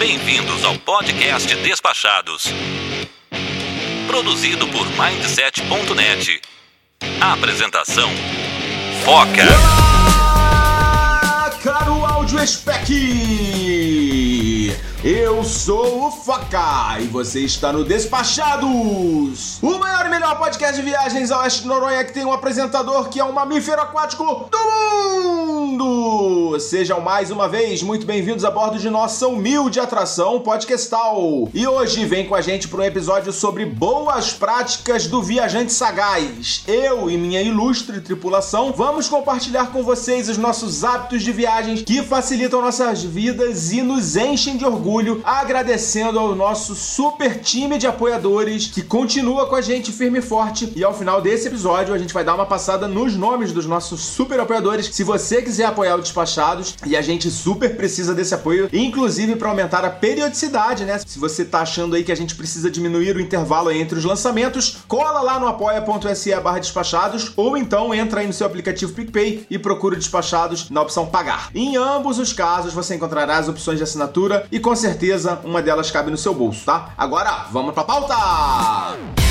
Bem-vindos ao podcast Despachados. Produzido por Mindset.net. Apresentação: Foca. Caro áudio spec! Eu sou o Foca e você está no Despachados, o maior e melhor podcast de viagens ao oeste de Noronha que tem um apresentador que é um mamífero aquático do mundo. Sejam mais uma vez muito bem-vindos a bordo de nossa humilde atração podcastal. E hoje vem com a gente para um episódio sobre boas práticas do viajante sagaz. Eu e minha ilustre tripulação vamos compartilhar com vocês os nossos hábitos de viagens que facilitam nossas vidas e nos enchem de orgulho agradecendo ao nosso super time de apoiadores que continua com a gente firme e forte. E ao final desse episódio, a gente vai dar uma passada nos nomes dos nossos super apoiadores. Se você quiser apoiar o Despachados, e a gente super precisa desse apoio, inclusive para aumentar a periodicidade, né? Se você tá achando aí que a gente precisa diminuir o intervalo entre os lançamentos, cola lá no apoia.se barra despachados ou então entra aí no seu aplicativo PicPay e procura Despachados na opção pagar. Em ambos os casos, você encontrará as opções de assinatura e com certeza uma delas cabe no seu bolso, tá? Agora, vamos pra pauta!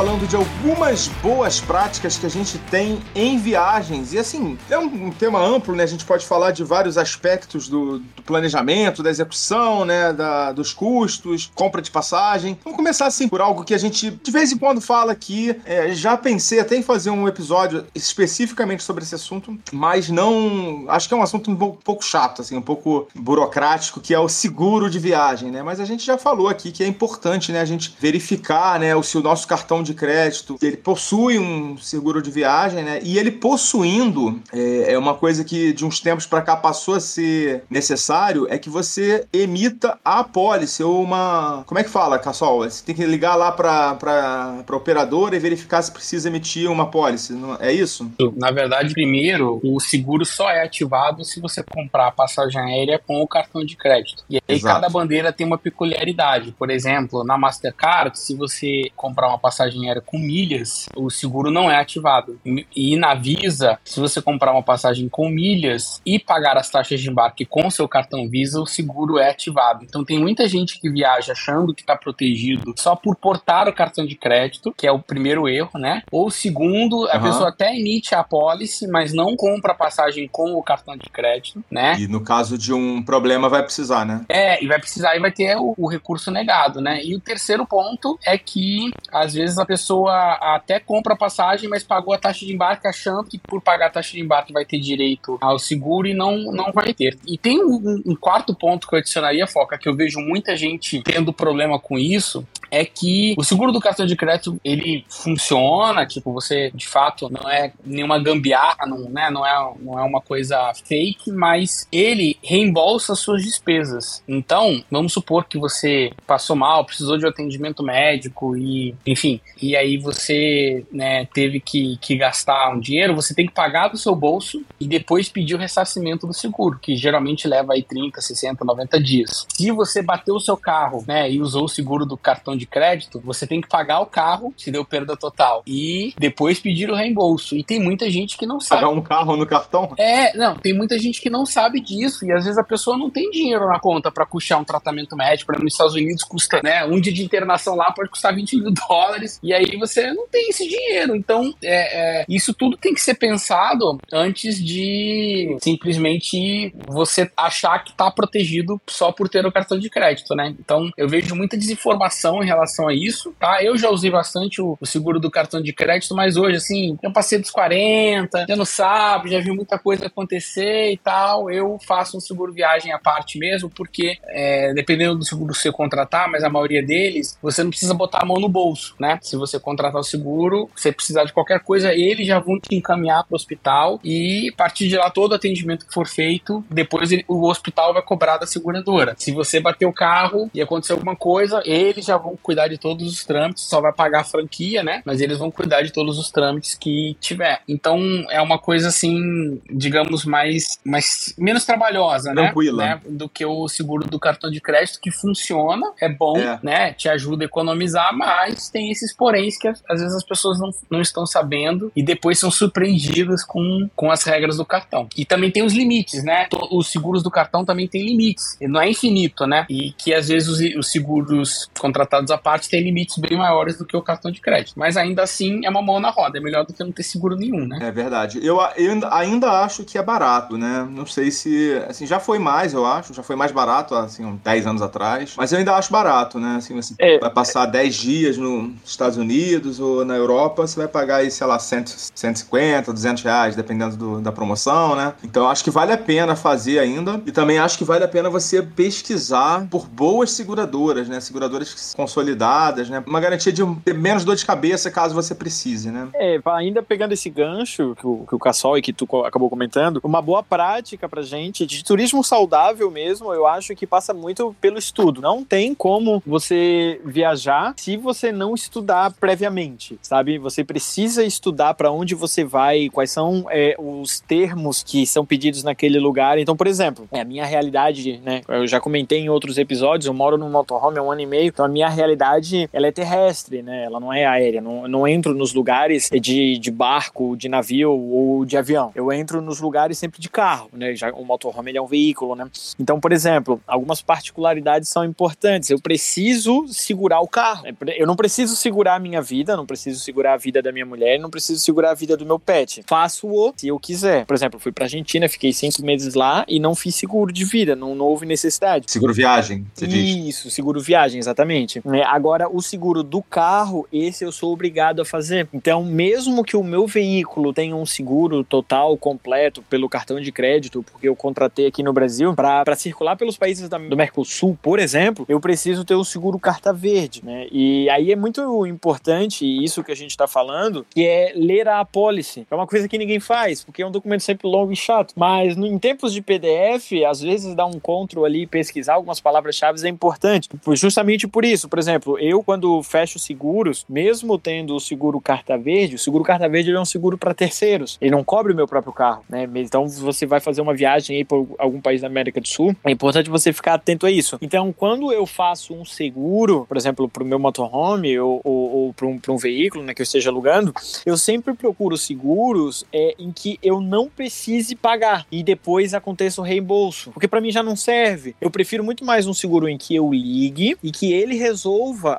Falando de algumas boas práticas que a gente tem em viagens. E assim, é um, tema amplo, né? A gente pode falar de vários aspectos do, do planejamento, da execução, né? Da, dos custos, compra de passagem. Vamos começar assim por algo que a gente de vez em quando fala aqui. É, já pensei até em fazer um episódio especificamente sobre esse assunto, mas não. Acho que é um assunto um pouco, chato, assim, um pouco burocrático, que é o seguro de viagem, né? Mas a gente já falou aqui que é importante, né? A gente verificar, né? Se o nosso cartão de crédito ele possui um seguro de viagem, né? E ele possuindo é, é uma coisa que de uns tempos para cá passou a ser necessário é que você emita a apólice ou uma como é que fala, Cassol? Você tem que ligar lá para para operadora e verificar se precisa emitir uma apólice, não é isso? Na verdade, primeiro o seguro só é ativado se você comprar a passagem aérea com o cartão de crédito. E aí Exato. cada bandeira tem uma peculiaridade. Por exemplo, na Mastercard, se você comprar uma passagem aérea com milhas, o seguro não é ativado. E na Visa, se você comprar uma passagem com milhas e pagar as taxas de embarque com seu cartão Visa, o seguro é ativado. Então tem muita gente que viaja achando que está protegido só por portar o cartão de crédito, que é o primeiro erro, né? Ou segundo, a uhum. pessoa até emite a policy, mas não compra a passagem com o cartão de crédito, né? E no caso de um problema vai precisar, né? É, e vai precisar e vai ter o, o recurso negado, né? E o terceiro ponto é que às vezes a pessoa até compra a passagem, mas pagou a taxa de embarque achando que por pagar a taxa de embarque vai ter direito ao seguro e não, não vai ter. E tem um, um quarto ponto que eu adicionaria, Foca, que eu vejo muita gente tendo problema com isso, é que o seguro do cartão de crédito ele funciona, tipo, você de fato não é nenhuma gambiarra, não, né, não, é, não é uma coisa fake, mas ele reembolsa suas despesas. Então, vamos supor que você passou mal, precisou de um atendimento médico e, enfim, e aí você né, teve que, que gastar um dinheiro, você tem que pagar do seu bolso e depois pedir o ressarcimento do seguro, que geralmente leva aí 30, 60, 90 dias. Se você bateu o seu carro né, e usou o seguro do cartão de crédito, você tem que pagar o carro, se deu perda total, e depois pedir o reembolso. E tem muita gente que não sabe. Pagar um carro no cartão? É, não, tem muita gente que não sabe disso, e às vezes a pessoa não tem dinheiro na conta para custear um tratamento médico. Nos Estados Unidos custa, né, um dia de internação lá pode custar 20 mil dólares, e aí você não tem esse dinheiro. Então, é, é, isso tudo tem que ser pensado antes de simplesmente você achar que está protegido só por ter o cartão de crédito, né? Então, eu vejo muita desinformação em relação a isso, tá? Eu já usei bastante o, o seguro do cartão de crédito, mas hoje, assim, eu passei dos 40, já não sabe, já vi muita coisa acontecer e tal. Eu faço um seguro viagem à parte mesmo, porque é, dependendo do seguro que você contratar, mas a maioria deles, você não precisa botar a mão no bolso, né? Se você contratar o seguro, você precisar de qualquer coisa, eles já vão te encaminhar para o hospital e a partir de lá todo atendimento que for feito, depois ele, o hospital vai cobrar da seguradora. Se você bater o carro e acontecer alguma coisa, eles já vão cuidar de todos os trâmites, só vai pagar a franquia, né? Mas eles vão cuidar de todos os trâmites que tiver. Então é uma coisa assim, digamos, mais, mais menos trabalhosa, né? Tranquila. né? Do que o seguro do cartão de crédito que funciona, é bom, É. né? Te ajuda a economizar, mas tem esses poréns que às vezes as pessoas não, não estão sabendo e depois são surpreendidas com, com as regras do cartão. E também tem os limites, né? Os seguros do cartão também têm limites. Não é infinito, né? E que às vezes os, os seguros contratados à parte têm limites bem maiores do que o cartão de crédito. Mas ainda assim é uma mão na roda. É melhor do que não ter seguro nenhum, né? É verdade. Eu, eu ainda- acho que é barato, né? Não sei se. Assim, já foi mais, eu acho. Já foi mais barato, assim, uns 10 anos atrás. Mas eu ainda acho barato, né? Assim, você É. vai passar 10 dias nos Estados Unidos ou na Europa, você vai pagar aí, sei lá, 100, 150, 200 reais, dependendo do- da promoção, né? Então acho que vale a pena fazer ainda. E também acho que vale a pena você pesquisar por boas seguradoras, né? Seguradoras consolidadas, né? Uma garantia de ter menos dor de cabeça caso você precise, né? É, ainda pegando esse gancho que o, que o Cassol e que tu acabou comentando, uma boa prática pra gente de turismo saudável mesmo, eu acho que passa muito pelo estudo. Não tem como você viajar se você não estudar previamente, sabe? Você precisa estudar pra onde você vai, quais são é, os termos que são pedidos naquele lugar. Então, por exemplo, é a minha realidade, né? Eu já comentei em outros episódios, eu moro num motorhome há um ano e meio, então a minha realidade, ela é terrestre, né? Ela não é aérea, não, não entro nos lugares de, de barco, de navio ou de avião. Eu entro nos lugares sempre de carro, né? Já o motorhome é um veículo, né? Então, por exemplo, algumas particularidades são importantes. Eu preciso segurar o carro. Eu não preciso segurar a minha vida, não preciso segurar a vida da minha mulher, não preciso segurar a vida do meu pet. Faço-o se eu quiser. Por exemplo, fui pra Argentina, fiquei cinco meses lá e não fiz seguro de vida, não, não houve necessidade. Seguro viagem, você diz. Isso, seguro viagem, exatamente. Né, Agora, o seguro do carro, esse eu sou obrigado a fazer. Então, mesmo que o meu veículo tenha um seguro total, completo, pelo cartão de crédito, porque eu contratei aqui no Brasil, para circular pelos países da- do Mercosul, por exemplo, eu preciso ter o seguro carta verde, né? E aí é muito importante isso que a gente está falando, que é ler a apólice. É uma coisa que ninguém faz, porque é um documento sempre longo e chato. Mas no- em tempos de PDF, às vezes dar um control ali, pesquisar algumas palavras-chave é importante. Por- Justamente por isso, por exemplo, eu quando fecho seguros, mesmo tendo o seguro carta verde, o seguro carta verde é um seguro para terceiros. Ele não cobre o meu próprio carro, né? Então você vai fazer uma viagem aí por algum país da América do Sul, é importante você ficar atento a isso. Então, quando eu faço um seguro, por exemplo, para o meu motorhome ou, ou, ou para um, um veículo né, que eu esteja alugando, eu sempre procuro seguros é, em que eu não precise pagar e depois aconteça o reembolso, porque para mim já não serve. Eu prefiro muito mais um seguro em que eu ligue e que ele resolva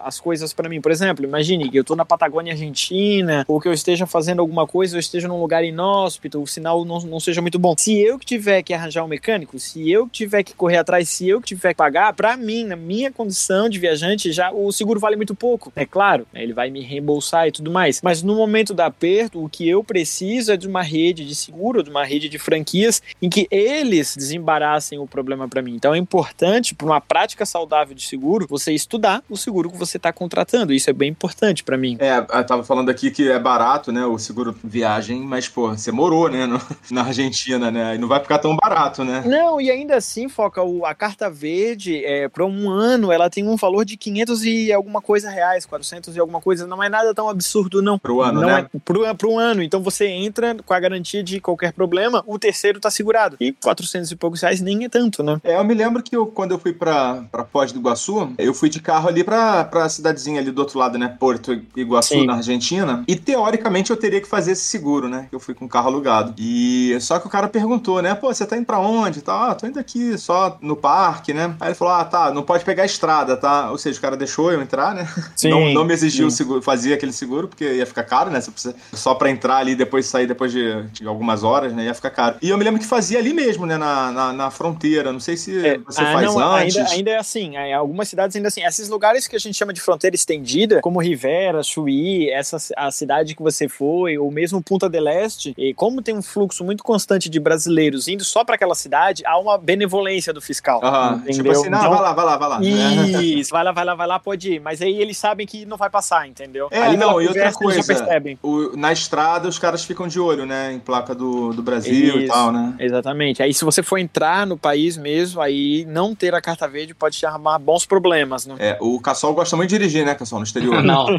as coisas para mim. Por exemplo, imagine que eu tô na Patagônia Argentina ou que eu esteja fazendo alguma coisa, eu esteja num lugar inóspito, o sinal não, não seja muito bom. Se eu que tiver que arranjar um mecânico, se eu tiver que correr atrás, se eu tiver que pagar, para mim, na minha condição de viajante, já o seguro vale muito pouco. É claro, né, ele vai me reembolsar e tudo mais. Mas no momento da aperto, o que eu preciso é de uma rede de seguro, de uma rede de franquias em que eles desembaraçem o problema para mim. Então é importante, para uma prática saudável de seguro, você estudar o seguro que você está contratando. Isso é bem importante para mim. É, eu tava falando aqui que é barato, né, o seguro viagem, mas, pô, você morou, né, no- na Argentina, né, e não vai ficar tão barato, né? Não, e ainda assim, Foca, o- a carta verde, é, para um ano, ela tem um valor de 500 e alguma coisa reais, 400 e alguma coisa. Não é nada tão absurdo, não. Pro ano, não né? É, pro, pro ano. Então você entra com a garantia de qualquer problema, o terceiro tá segurado. E 400 e poucos reais nem é tanto, né? É, eu me lembro que eu, quando eu fui pra, pra Foz do Iguaçu, eu fui de carro ali pra, pra cidadezinha ali do outro lado, né? Porto Iguaçu, Sim. na Argentina. E teoricamente eu teria que fazer esse seguro, né? Eu fui com o carro alugado. E só que o cara perguntou, né? Pô, você tá indo pra onde? tal? Ah, tô indo aqui só no parque, né? Aí ele falou: Ah, tá, não pode pegar a estrada, tá? Ou seja, o cara deixou eu entrar, né? não, não me exigiu o sim. seguro, fazia aquele seguro, porque ia ficar caro, né? Só pra entrar ali e depois sair depois de, de algumas horas, né? Ia ficar caro. E eu me lembro que fazia ali mesmo, né? Na, na, na fronteira. Não sei se você Ah, faz não, antes. Ainda, ainda é assim, em algumas cidades ainda assim. Esses lugares que a gente chama de fronteira estendida, como Rivera, Chuí, essa a cidade que você foi, ou mesmo Punta del Este, e como tem um fluxo muito constante de brasileiros indo só para aquela cidade, há uma benevolência do fiscal. Aham, entendeu? Tipo assim, não, Então, vai lá, vai lá, vai lá. Isso, vai lá, vai lá, vai lá, pode ir. Mas aí eles sabem que não vai passar, entendeu? É, Ali não, e outra coisa, percebem. O- na estrada os caras ficam de olho, né? Em placa do, do Brasil e Isso. tal, né? Exatamente. Aí se você for entrar no país mesmo, aí não ter a carta verde pode te armar bons problemas, né? É, o Cassol gosta muito de dirigir, né, Cassol, no exterior? Não.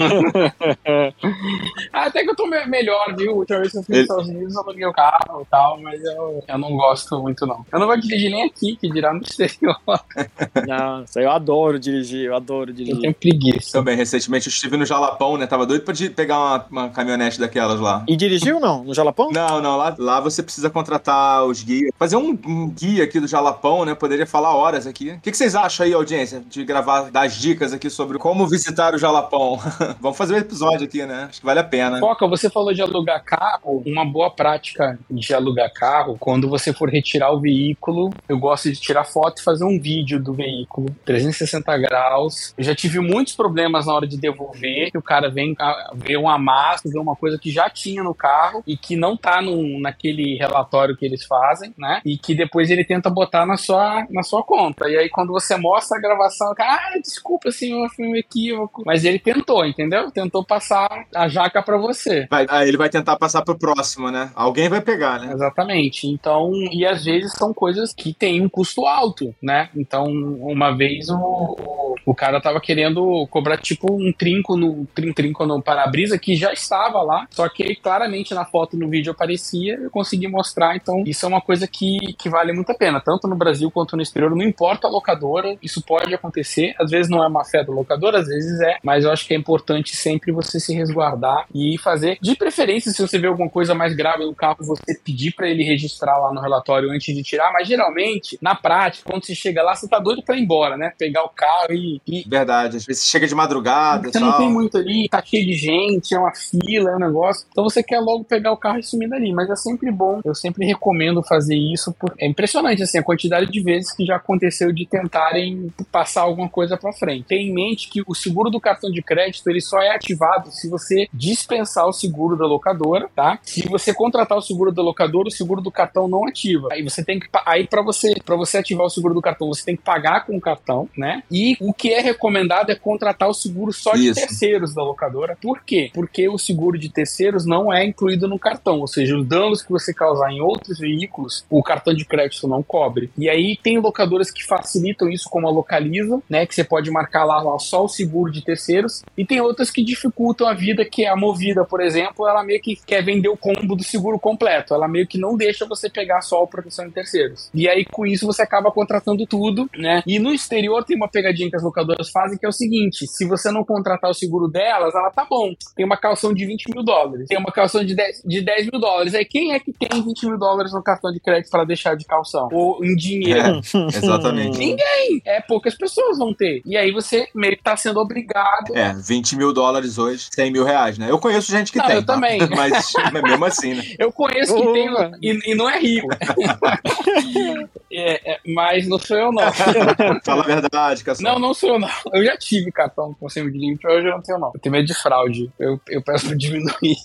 Até que eu tô melhor, viu? Última vez que eu fui nos Estados Unidos, eu aluguei o carro e tal, mas eu, eu não gosto muito, não. Eu não vou dirigir nem aqui, que dirá no exterior. Nossa, eu adoro dirigir, eu adoro dirigir. Eu tenho preguiça. Também, recentemente eu estive no Jalapão, né? Tava doido pra pegar uma, uma caminhonete daquelas lá. E dirigiu não? No Jalapão? Não, não. Lá, lá você precisa contratar os guias. Fazer um, um guia aqui do Jalapão, né? Poderia falar horas aqui. O que, que, vocês acham aí, audiência, de gravar, dar dicas aqui sobre como visitar o Jalapão? Vamos fazer um episódio aqui, né? Acho que vale a pena. Foca, você falou de alugar carro. Uma boa prática de alugar carro, quando você for retirar o veículo, eu gosto de tirar foto e fazer um vídeo do veículo, 360 graus. Eu já tive muitos problemas na hora de devolver, que o cara vem ver um amasso, ver uma coisa que já tinha no carro e que não tá no, naquele relatório que eles fazem, né? E que depois ele tenta botar na sua, na sua conta. E aí quando você mostra a gravação, cara, ah, desculpa, senhor, foi um equívoco. Mas ele tentou, entendeu? Tentou passar a jaca para você. Vai, aí ele vai tentar passar pro próximo, né? Alguém vai pegar, né? Exatamente. Então, e às vezes são coisas que têm um custo alto, né? Então, uma vez o, o cara tava querendo cobrar tipo um trinco no trin, trinco no para-brisa que já estava lá, só que claramente na foto no vídeo aparecia, eu consegui mostrar, então isso é uma coisa que, que vale muito a pena, tanto no Brasil quanto no exterior, não importa a locadora, isso pode acontecer, às vezes não é má fé do locador, às vezes é, mas eu acho que é importante sempre você se resguardar e fazer, de preferência, se você vê alguma coisa mais grave no carro, você pedir para ele registrar lá no relatório antes de tirar, mas geralmente, na prática, quando você chega lá, você tá doido para ir embora, né? Pegar o carro e, e... Verdade, às vezes chega de madrugada, Você não tem muito ali, tá cheio de gente, é uma fila, é um negócio, então você quer logo pegar o carro e sumir dali, mas é sempre bom, eu sempre recomendo fazer isso, porque é impressionante, assim, a quantidade de vezes que já aconteceu de tentarem passar alguma coisa para frente. Tem em mente que o seguro do cartão de crédito, ele só é ativado se você dispensar o seguro da locadora, tá? Se você contratar o seguro da locadora, o seguro do cartão não ativa. Aí você tem que aí para você para você ativar o seguro do cartão, você tem que pagar com o cartão, né? E o que é recomendado é contratar o seguro só de Isso. terceiros da locadora. Por quê? Porque o seguro de terceiros não é incluído no cartão, ou seja, os danos que você causar em outros veículos, o cartão de crédito não cobre. E aí tem locadoras que facilitam isso, como a Localiza, né, que você pode marcar lá, lá só o seguro de terceiros, e tem outras que dificultam a vida, que é a Movida, por exemplo, ela meio que quer vender o combo do seguro completo, ela meio que não deixa você pegar só a proteção de terceiros. E aí com isso você acaba contratando tudo, né? E no exterior tem uma pegadinha que as locadoras fazem que é o seguinte: se você não contratar o seguro delas, ela tá bom, tem uma calção de 20 mil dólares, tem uma calção de 10, de 10 mil dólares. Aí quem é que tem 20 mil dólares no cartão de crédito para deixar de calção? Ou em dinheiro? É, exatamente. Ninguém. É, poucas pessoas vão ter. E aí você meio que tá sendo obrigado. É, 20 mil dólares hoje, 100 mil reais, né? Eu conheço gente que não, tem. Eu tá? também. Mas mesmo assim, né? Eu conheço que tem e, e, não é rico. é, é, mas não sou eu, não. Fala a verdade, Cassio. Não, não sou eu, não. Eu já tive cartão com de limpo, hoje eu não tenho, não. Eu tenho medo de fraude. Eu, eu peço pra diminuir.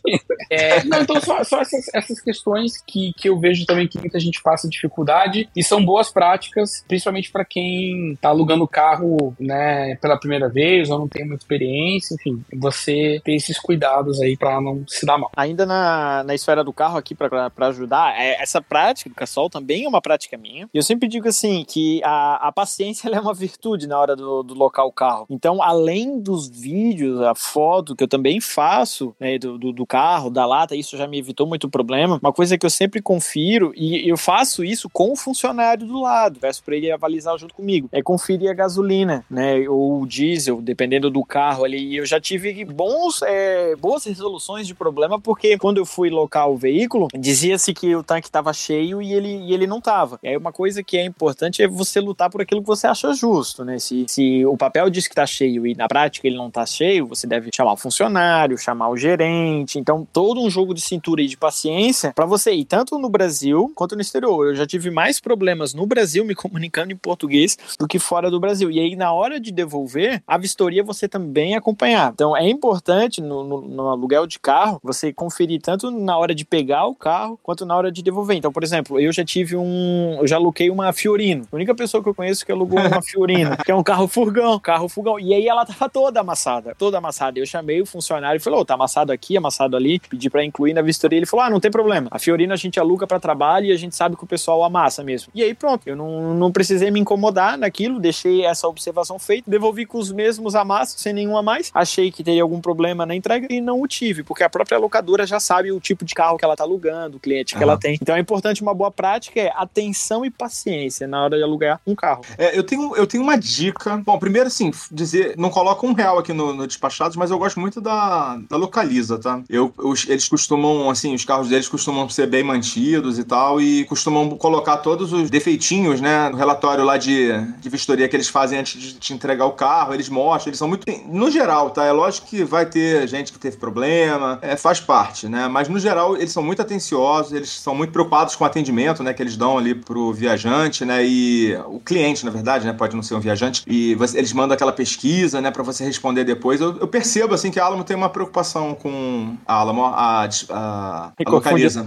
É, não, então só, só essas, essas questões que, que eu vejo também que muita gente passa dificuldade e são boas práticas, principalmente para quem tá alugando carro, né, pela primeira vez ou não tem muita experiência, enfim, você ter esses cuidados aí para não se dar mal. Ainda na, na esfera do carro aqui para ajudar, é, essa prática do Cassol também é uma prática minha. E eu sempre digo assim que a, a paciência é uma virtude na hora do, do local o carro. Então, além dos vídeos, a foto que eu também faço né, do, do, do carro, da lata, isso já me evitou muito problema. Uma coisa que eu sempre confiro, e eu faço isso com o funcionário do lado, peço para ele avalizar junto comigo, é conferir a gasolina, né, ou diesel, dependendo do carro ali. E eu já tive bons, é, boas resoluções de problema, porque quando eu fui locar o veículo, dizia-se que o tanque estava cheio e ele, e ele não estava. E aí uma coisa que é importante é você lutar por aquilo que você acha justo, né? Se, se o papel diz que está cheio e na prática ele não está cheio, você deve chamar o funcionário, chamar o gerente. Então, todo um jogo de cintura e de paciência para você ir tanto no Brasil quanto no exterior. Eu já tive mais problemas no Brasil me comunicando em português do que fora do Brasil. E aí, na hora de devolver, a vistoria você também acompanhar. Então, é importante no, no, no aluguel de carro você conferir tanto na hora de pegar o carro quanto na hora de devolver. Então, por exemplo, eu já tive um. Eu já aluguei uma Fiorino. A única pessoa que eu conheço que alugou uma Fiorino, que é um carro furgão, carro furgão. E aí ela tava toda amassada, toda amassada. Eu chamei o funcionário e falei, ô, oh, tá amassado aqui, amassado ali. Pedi pra incluir na vistoria. Ele falou, ah, não tem problema. A Fiorino a gente aluga para trabalho e a gente sabe que o pessoal amassa mesmo. E aí pronto, eu não, não precisei me incomodar naquilo, deixei essa observação feita, devolvi com os mesmos amassos, sem nenhum a mais. Achei que teria algum problema na entrega e não o tive, porque a própria locadora já sabe o tipo de carro que ela tá alugando, o cliente que uhum. ela tem. Então é importante uma boa prática é atenção e paciência na hora de alugar um carro. É, eu tenho, eu tenho uma dica. Bom, primeiro assim, dizer, não coloca um real aqui no, no Despachados, mas eu gosto muito da, da Localiza, tá? Eu, eu, eles costumam, assim, os carros deles costumam ser bem mantidos e tal, e costumam colocar todos os defeitinhos, né, no relatório lá de, de vistoria que eles fazem antes de te entregar o carro, eles mostram, eles são muito. No geral, tá? É lógico que vai ter gente que teve problema, é, faz parte, né? Mas no geral, eles são muito atenciosos, eles são muito preocupados com o atendimento, né, que eles dão ali pro viajante, né, e o cliente, na verdade, né, pode não ser um viajante, e você, eles mandam aquela pesquisa, né, para você responder depois. Eu, eu, percebo, assim, que a Alamo tem uma preocupação com a Alamo, a, a, a, a localiza.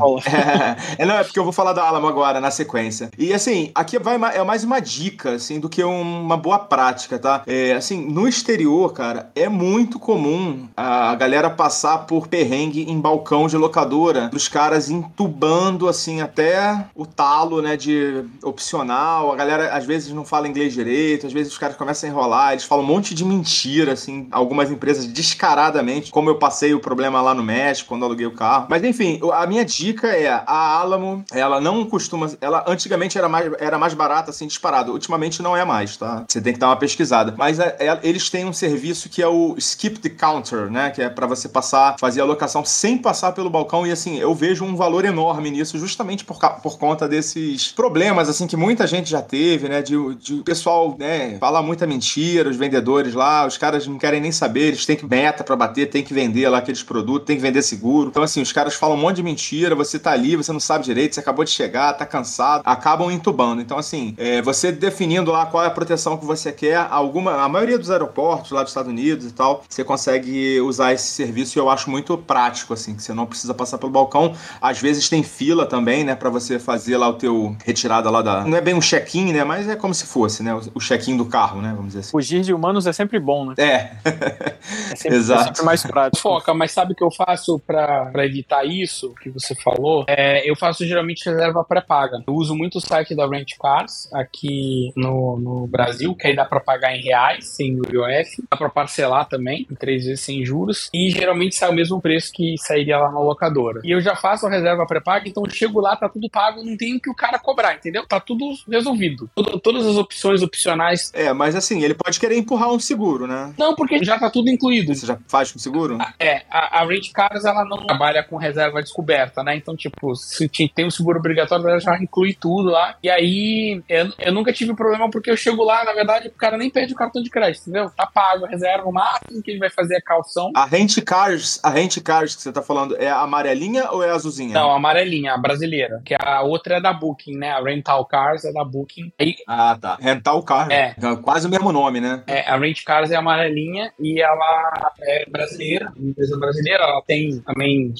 É, é, não, é porque eu vou falar da Alamo agora, na sequência. E, assim, aqui vai, é mais uma dica, assim, do que uma boa prática, tá? É, assim, no exterior, cara, é muito comum a galera passar por perrengue em balcão de locadora, os caras entubando, assim, até o talo, né, de opcional. A galera, às vezes, não fala inglês direito, às vezes os caras começam a enrolar, eles falam um monte de mentira, assim, algumas empresas descaradamente, como eu passei o problema lá no México, quando aluguei o carro. Mas, enfim, a minha dica é, a Alamo, ela não costuma, ela antigamente era mais, era mais barata, assim, disparado. Ultimamente não é mais, tá? Você tem que dar uma pesquisada. Mas é, é, eles têm um serviço que é o Skip the Counter, né? Que é para você passar, fazer a locação sem passar pelo balcão. E assim, eu vejo um valor enorme nisso, justamente por, por conta desses problemas, assim, que muita gente já teve, né? De o pessoal, né, falar muita mentira, os vendedores lá, os caras não querem nem saber, eles têm que meta para bater, tem que vender lá aqueles produtos, tem que vender seguro. Então, assim, os caras falam um monte de mentira, você tá ali, você não sabe direito, você acabou de chegar, tá cansado, acabam entubando. Então, assim, é, você definindo lá qual é a proteção que você quer, alguma, a maioria dos aeroportos lá dos Estados Unidos e tal, você consegue usar esse serviço e eu acho muito prático, assim, que você não precisa passar pelo balcão. Às vezes tem fila também, né, para você fazer lá o teu retirada lá da. Não é bem um check-in, né, mas é como se fosse, né, o check-in do carro, né, vamos dizer assim. Fugir de humanos é sempre bom, né? É. é sempre, Exato. É sempre mais prático. Foca, mas sabe o que eu faço para evitar isso que você falou? É, eu faço geralmente reserva pré-paga. Eu uso muito o site da Rent Cars aqui no, no Brasil, que aí dá para pagar em reais, sem o IOF. Dá para parcelar também, em três vezes sem juros. E geralmente sai o mesmo preço que sairia lá na locadora. E eu já faço a reserva pré-paga, então eu chego lá, tá tudo pago, não tem o que o cara cobrar, entendeu? Tá tudo resolvido. todas as opções opcionais. É, mas assim, ele pode querer empurrar um seguro, né? Não, porque já tá tudo incluído. Você já faz com seguro? É, a, a Rent Cars, ela não trabalha com reserva descoberta, né? Então, tipo, se tem um seguro obrigatório, ela já inclui tudo lá. E aí, eu, eu nunca tive problema porque eu chego lá, na verdade, o cara nem pede o cartão de crédito, entendeu? Tá pago a reserva, o máximo que ele vai fazer é calção. A Rent Cars, a Rent Cars que você tá falando, é a amarelinha ou é a azulzinha? Não, a amarelinha, a brasileira. Que a outra é da Booking, né? A Rental Cars é da Booking. Aí, ah, tá. Rental Cars. É. Quase o mesmo nome, né? É, a Rent Cars é amarelinha e ela é brasileira, empresa brasileira. Ela tem também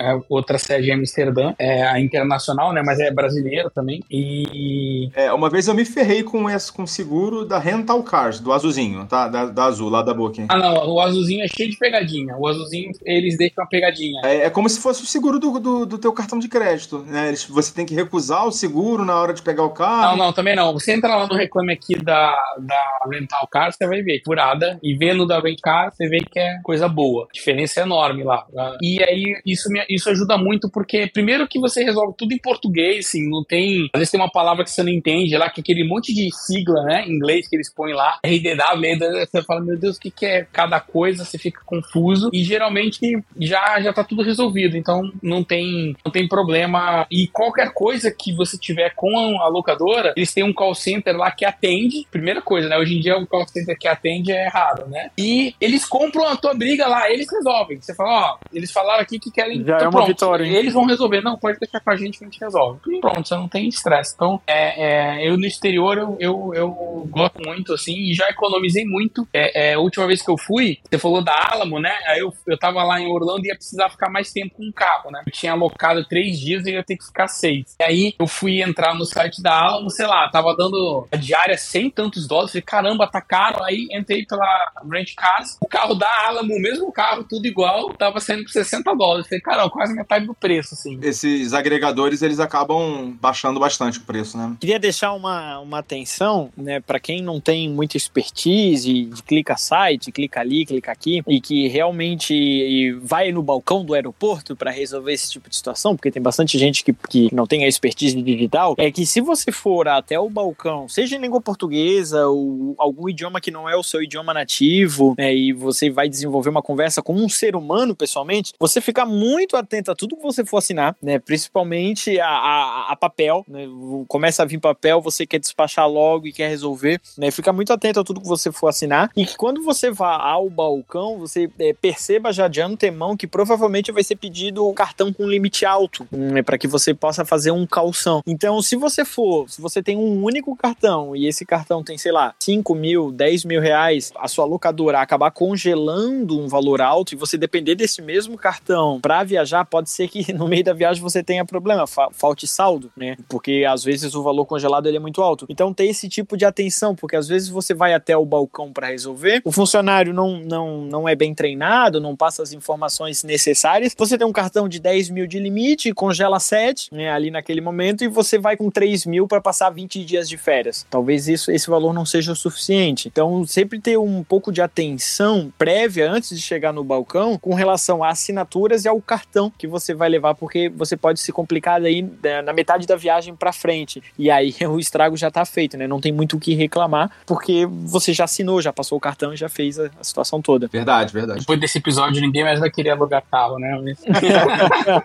é, outra sede em Amsterdã, é a internacional, né? Mas é brasileira também. E. É, uma vez eu me ferrei com esse com seguro da Rental Cars, do azulzinho, tá? Da, da azul, lá da Booking. Ah, não. O azulzinho é cheio de pegadinha. O azulzinho, eles deixam uma pegadinha. É, é como se fosse o seguro do, do, do teu cartão de crédito, né? Eles, você tem que recusar o seguro na hora de pegar o carro. Não, não, também não. Você entra lá no reclame aqui da, da Rental Car, você vai ver curada. E vendo da Rent Car, você vê que é coisa boa. A diferença é enorme lá. E aí, isso, me, isso ajuda muito, porque primeiro que você resolve tudo em português, assim, não tem. Às vezes tem uma palavra que você não entende lá, que é aquele monte de sigla, né, em inglês que eles põem lá, RDW, você fala, meu Deus, o que, que é cada coisa, você fica confuso. E geralmente já, já tá tudo resolvido, então não tem, não tem problema. E qualquer coisa que você tiver com a locadora, eles têm um call center lá que atende. Primeira coisa, né? Hoje em dia o call center que atende é raro, né? E eles compram a tua briga lá, eles resolvem. Você fala, ó, eles falaram aqui que querem. Já então, é uma pronto, vitória. Hein? Eles vão resolver. Não, pode deixar com a gente que a gente resolve. E pronto, você não tem estresse. Então, é, é, eu no exterior eu, eu, eu gosto muito, assim, e já economizei muito. É, é, a última vez que eu fui, você falou da Alamo, né? Aí eu, eu tava lá em Orlando e ia precisar ficar mais tempo com o carro, né? Eu tinha alocado três dias e ia ter que ficar seis. E aí eu fui entrar no site da Alamo, sei lá, tava dando a diária sem tantos dólares. Falei, caramba, tá caro. Aí entrei pela Rent Cars, o carro da Alamo, o mesmo carro, tudo igual, tava saindo por 60 dólares. Falei, caramba, quase metade do preço, assim. Esses agregadores, eles acabam baixando bastante o preço, né? Queria deixar uma, uma atenção, né, para quem não tem muita expertise de clica site, clica ali, clica aqui, e que realmente vai no balcão do aeroporto para resolver esse tipo de situação, porque tem bastante gente que, que não tem a expertise digital, é que se você for até o balcão, seja em língua portuguesa ou algum idioma que não é o seu idioma nativo, né, e você vai desenvolver uma conversa com um ser humano pessoalmente, você fica muito atento a tudo que você for assinar, né, principalmente a, a, a papel, né, começa a vir papel, você quer despachar logo e quer resolver, né, fica muito atento tudo que você for assinar e que quando você vá ao balcão, você é, perceba já de antemão que provavelmente vai ser pedido um cartão com limite alto, né, para que você possa fazer um calção. Então, se você for, se você tem um único cartão e esse cartão tem, sei lá, 5 mil, 10 mil reais, a sua locadora acabar congelando um valor alto e você depender desse mesmo cartão para viajar, pode ser que no meio da viagem você tenha problema, fa falte saldo, né? Porque às vezes o valor congelado ele é muito alto. Então, tem esse tipo de atenção, porque às vezes você vai até o balcão para resolver, o funcionário não, não, não é bem treinado, não passa as informações necessárias, você tem um cartão de 10 mil de limite, congela 7, né, ali naquele momento, e você vai com 3 mil para passar 20 dias de férias. Talvez isso, esse valor não seja o suficiente. Então, sempre ter um pouco de atenção prévia antes de chegar no balcão com relação às assinaturas e ao cartão que você vai levar, porque você pode se complicar aí né, na metade da viagem para frente. E aí o estrago já tá feito, né? Não tem muito o que reclamar, porque você já assinou, já passou o cartão e já fez a, a situação toda. Verdade, verdade. Depois desse episódio, ninguém mais vai querer alugar carro, né?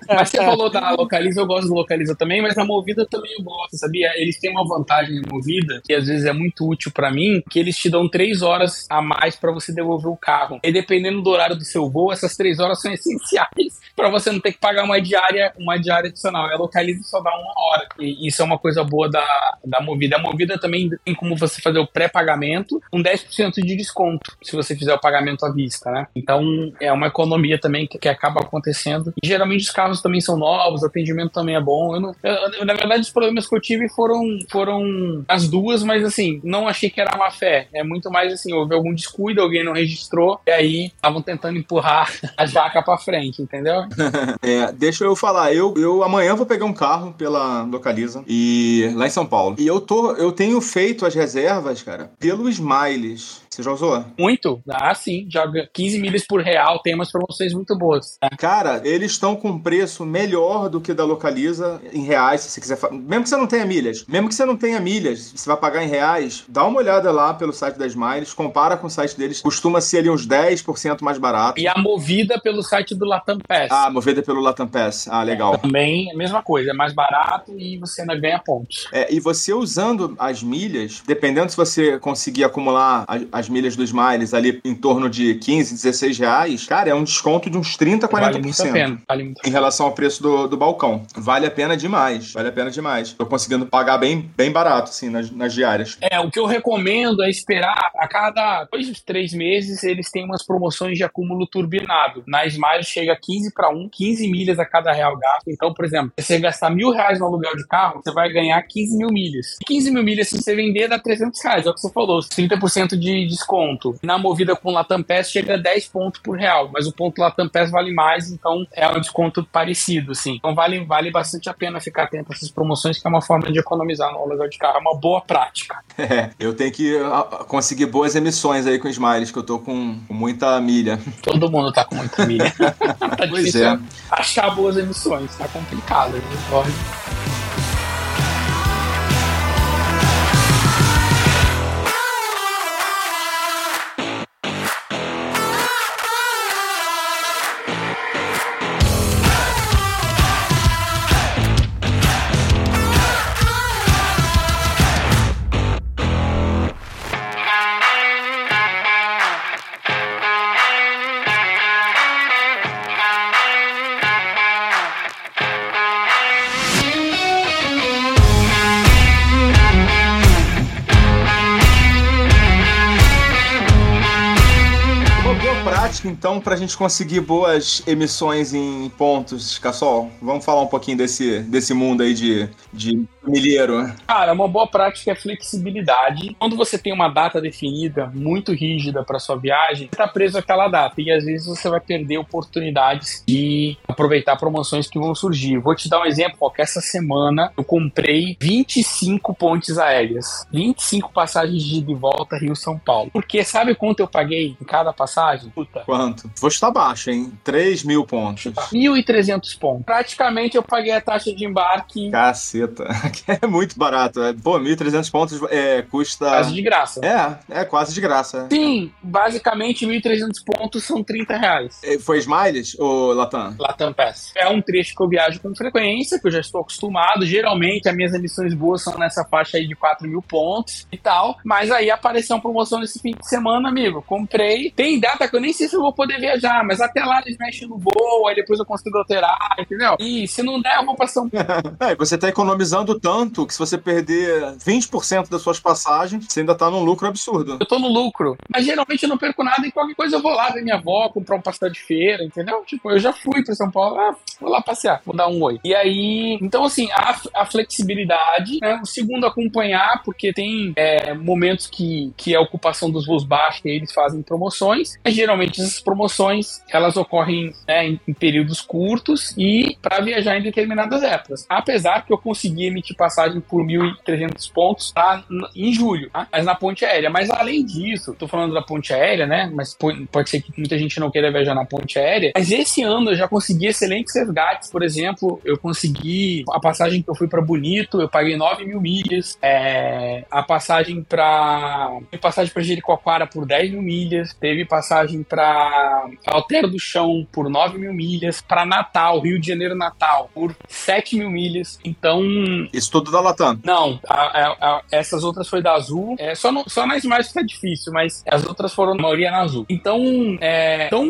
mas você falou da Localiza, eu gosto do Localiza também, mas a Movida também eu gosto, sabia? Eles têm uma vantagem na Movida, que às vezes é muito útil para mim, que eles te dão três horas a mais para você devolver o carro. E dependendo do horário do seu voo, essas três horas são essenciais para você não ter que pagar uma diária, uma diária adicional. A Localiza só dá uma hora. E isso é uma coisa boa da, da Movida. A Movida também tem como você fazer o pré-pagamento com 10% de desconto, se você fizer o pagamento à vista, né? Então é uma economia também que, que acaba acontecendo. E geralmente os carros também são novos, o atendimento também é bom. Eu não, eu, na verdade, os problemas que eu tive foram, foram as duas, mas assim, não achei que era má fé. É muito mais assim, houve algum descuido, alguém não registrou, e aí estavam tentando empurrar a jaca pra frente, entendeu? é, deixa eu falar, eu, eu amanhã vou pegar um carro pela Localiza e lá em São Paulo. E eu tô, eu tenho feito as reservas, cara, pelo Smiles. Você já usou? Muito. Ah, sim. Joga 15 milhas por real, tem umas promoções muito boas. Cara, eles estão com preço melhor do que da Localiza em reais, se você quiser. Mesmo que você não tenha milhas. Mesmo que você não tenha milhas, você vai pagar em reais, dá uma olhada lá pelo site da Smiles, compara com o site deles. Costuma ser ali uns 10% mais barato. E a movida pelo site do Latam Pass. Ah, movida pelo Latam Pass. Ah, legal. É, também a mesma coisa, é mais barato e você ainda ganha pontos. É, e você usando as milhas, dependendo se você conseguir acumular as, as milhas do Smiles ali em torno de 15, 16 reais, cara, é um desconto de uns 30, 40%. Vale muito a pena. Vale muito em relação ao preço do, do balcão. Vale a pena demais. Vale a pena demais. Tô conseguindo pagar bem, bem barato, assim, nas, nas diárias. É, o que eu recomendo é esperar a cada dois, três meses eles têm umas promoções de acúmulo turbinado. Na Smiles chega 15 para 1, 15 milhas a cada real gasto. Então, por exemplo, se você gastar mil reais no aluguel de carro, você vai ganhar 15 mil milhas. 15 mil milhas, se você vender, dá 300 reais. É o que você falou, 30% de desconto. Na movida com Latam Pass chega a 10 pontos por real, mas o ponto Latam Pass vale mais, então é um desconto parecido, assim. Então vale, vale bastante a pena ficar atento a essas promoções, que é uma forma de economizar no aluguel de carro. É uma boa prática. É, eu tenho que conseguir boas emissões aí com Smiles, que eu tô com muita milha. Todo mundo tá com muita milha. tá pois é. achar boas emissões, tá complicado. Né? Então, para a gente conseguir boas emissões em pontos, Cassol, vamos falar um pouquinho desse, desse mundo aí de, de milheiro? Cara, uma boa prática é flexibilidade. Quando você tem uma data definida, muito rígida para sua viagem, você tá preso àquela data e às vezes você vai perder oportunidades de aproveitar promoções que vão surgir. Vou te dar um exemplo, ó, essa semana eu comprei 25 pontes aéreas, 25 passagens de ida e volta Rio-São Paulo. Porque sabe quanto eu paguei em cada passagem? Puta. Quanto? Vou estar baixo, hein? 3 mil pontos. 1.300 pontos. Praticamente eu paguei a taxa de embarque. Caceta. É muito barato. É, pô, 1.300 pontos é, custa. Quase de graça. É, é quase de graça. Sim, basicamente 1.300 pontos são 30 reais. Foi Smiles ou Latam? Latam Pass. É um trecho que eu viajo com frequência, que eu já estou acostumado. Geralmente as minhas emissões boas são nessa faixa aí de 4 mil pontos e tal. Mas aí apareceu uma promoção nesse fim de semana, amigo. Comprei. Tem data que eu nem sei se eu vou poder viajar, mas até lá eles mexem no voo, aí depois eu consigo alterar, entendeu? E se não der, eu vou pra São é, você tá economizando tanto que se você perder 20% das suas passagens, você ainda tá num lucro absurdo. Eu tô no lucro. Mas geralmente eu não perco nada e qualquer coisa eu vou lá ver minha avó, comprar um pastel de feira, entendeu? Tipo, eu já fui pra São Paulo, ah, vou lá passear, vou dar um oi. E aí, então assim, a, a flexibilidade, né? O segundo, acompanhar, porque tem é, momentos que, que a ocupação dos voos baixa e eles fazem promoções, mas geralmente essas promoções, elas ocorrem né, em, em períodos curtos e para viajar em determinadas épocas. Apesar que eu consegui emitir passagem por 1.300 pontos tá, em julho, tá? mas na ponte aérea. Mas além disso, tô falando da ponte aérea, né? Mas pode ser que muita gente não queira viajar na ponte aérea. Mas esse ano eu já consegui excelentes resgates. Por exemplo, eu consegui a passagem que eu fui para Bonito, eu paguei 9 mil milhas. É, a passagem para passagem para Jericoacoara por 10 mil milhas. Teve passagem para Altero do Chão por 9 mil milhas. Para Natal, Rio de Janeiro, Natal, por 7 mil milhas. Então. Isso tudo da Latam? Não, a, a, a, essas outras foi da Azul. É, só, no, só na Smiles que tá difícil, mas as outras foram, a maioria na Azul. Então,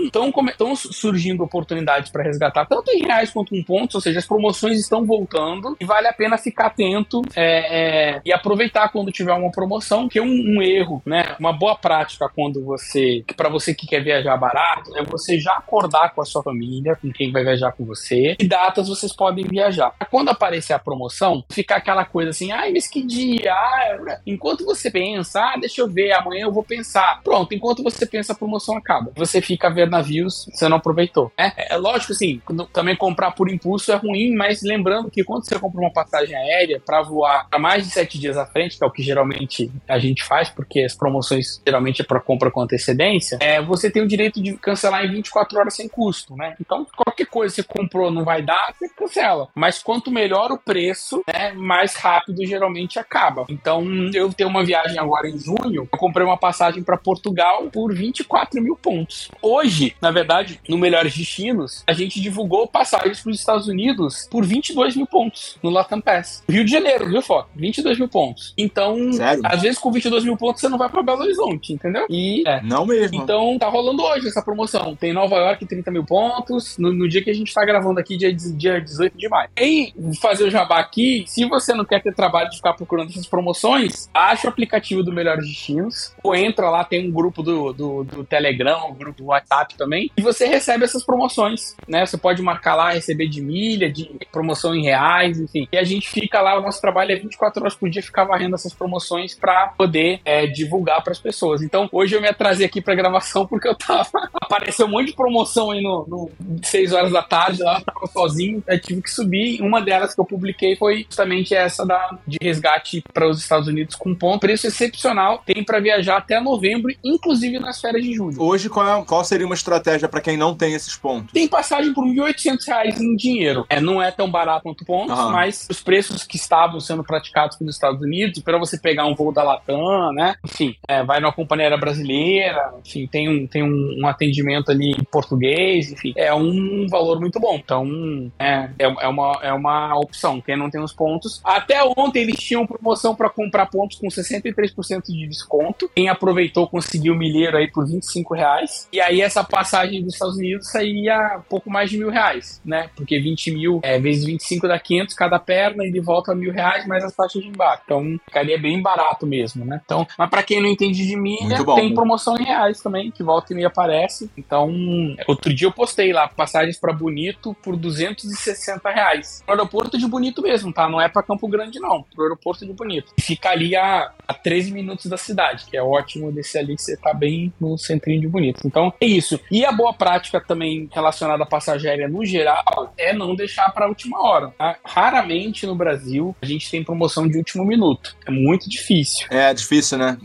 estão é, surgindo oportunidades para resgatar tanto em reais quanto em pontos, ou seja, as promoções estão voltando e vale a pena ficar atento é, é, e aproveitar quando tiver uma promoção, que é um, um erro, né? Uma boa prática quando você, para você que quer viajar barato, é você já acordar com a sua família, com quem vai viajar com você, e datas vocês podem viajar. Quando aparecer a promoção, ficar aquela coisa assim, ai, mas que dia? Ah, enquanto você pensa, ah, deixa eu ver, amanhã eu vou pensar. Pronto, enquanto você pensa, a promoção acaba. Você fica a ver navios, você não aproveitou. É, é lógico, assim, também comprar por impulso é ruim, mas lembrando que quando você compra uma passagem aérea para voar a mais de sete dias à frente, que é o que geralmente a gente faz, porque as promoções geralmente é para compra com antecedência, é, você tem o direito de cancelar em 24 horas sem custo, né? Então, qualquer coisa que você comprou não vai dar, você cancela. Mas quanto melhor o preço, né, mais rápido geralmente acaba. Então, eu tenho uma viagem agora em junho, eu comprei uma passagem para Portugal por 24 mil pontos. Hoje, na verdade, no Melhores Destinos, a gente divulgou passagens para os Estados Unidos por 22 mil pontos no Latam Pass. Rio de Janeiro, viu, Foco? 22 mil pontos. Então, Sério? às vezes com 22 mil pontos você não vai para Belo Horizonte, entendeu? E, é. Não mesmo. Então, tá rolando hoje essa promoção. Tem Nova York 30 mil pontos, no, no dia que a gente tá gravando aqui, dia, dia 18 de maio. E fazer o jabá aqui, se você não quer ter trabalho de ficar procurando essas promoções, acha o aplicativo do Melhores Destinos, ou entra lá, tem um grupo do, do, do Telegram, um grupo do WhatsApp também, e você recebe essas promoções, né? Você pode marcar lá, receber de milha, de promoção em reais, enfim. E a gente fica lá, o nosso trabalho é 24 horas por dia ficar varrendo essas promoções para poder é, divulgar para as pessoas. Então, hoje eu me atrasei aqui para gravação porque eu tava. Apareceu um monte de promoção aí no, no 6 horas da tarde, lá, tava sozinho, eu tive que subir. Uma delas que eu publiquei foi justamente essa da, de resgate para os Estados Unidos com um preço excepcional. Tem para viajar até novembro, inclusive nas férias de julho. Hoje, qual, é, qual seria uma estratégia para quem não tem esses pontos? Tem passagem por R$ 1.800 em dinheiro. É, não é tão barato quanto pontos, uhum. mas os preços que estavam sendo praticados pelos Estados Unidos, para você pegar um voo da Latam, né? Enfim, é, vai numa companhia brasileira, enfim, tem um, tem um, um, atendimento ali em português, enfim, é um valor muito bom. Então, é, é, é, uma, é uma opção. Quem não tem os pontos. Até ontem eles tinham promoção para comprar pontos com 63% de desconto. Quem aproveitou conseguiu o milheiro aí por 25 reais. E aí essa passagem dos Estados Unidos sairia pouco mais de mil reais, né? Porque 20 mil é, vezes 25 dá 500 cada perna e de volta a mil reais mais as taxas de embarque. Então ficaria bem barato mesmo, né? Então, mas para quem não entende de milha, tem promoção em reais também, que volta e meia aparece. Então, outro dia eu postei lá passagens para Bonito por 260 reais. No aeroporto de Bonito mesmo, tá? Não é é para Campo Grande, não, pro aeroporto de Bonito. Fica ali a, a 13 minutos da cidade, que é ótimo descer ali, que você tá bem no centrinho de Bonito. Então, é isso. E a boa prática também relacionada à passagem aérea no geral é não deixar para a última hora. Tá? Raramente no Brasil a gente tem promoção de último minuto. É muito difícil. É difícil, né?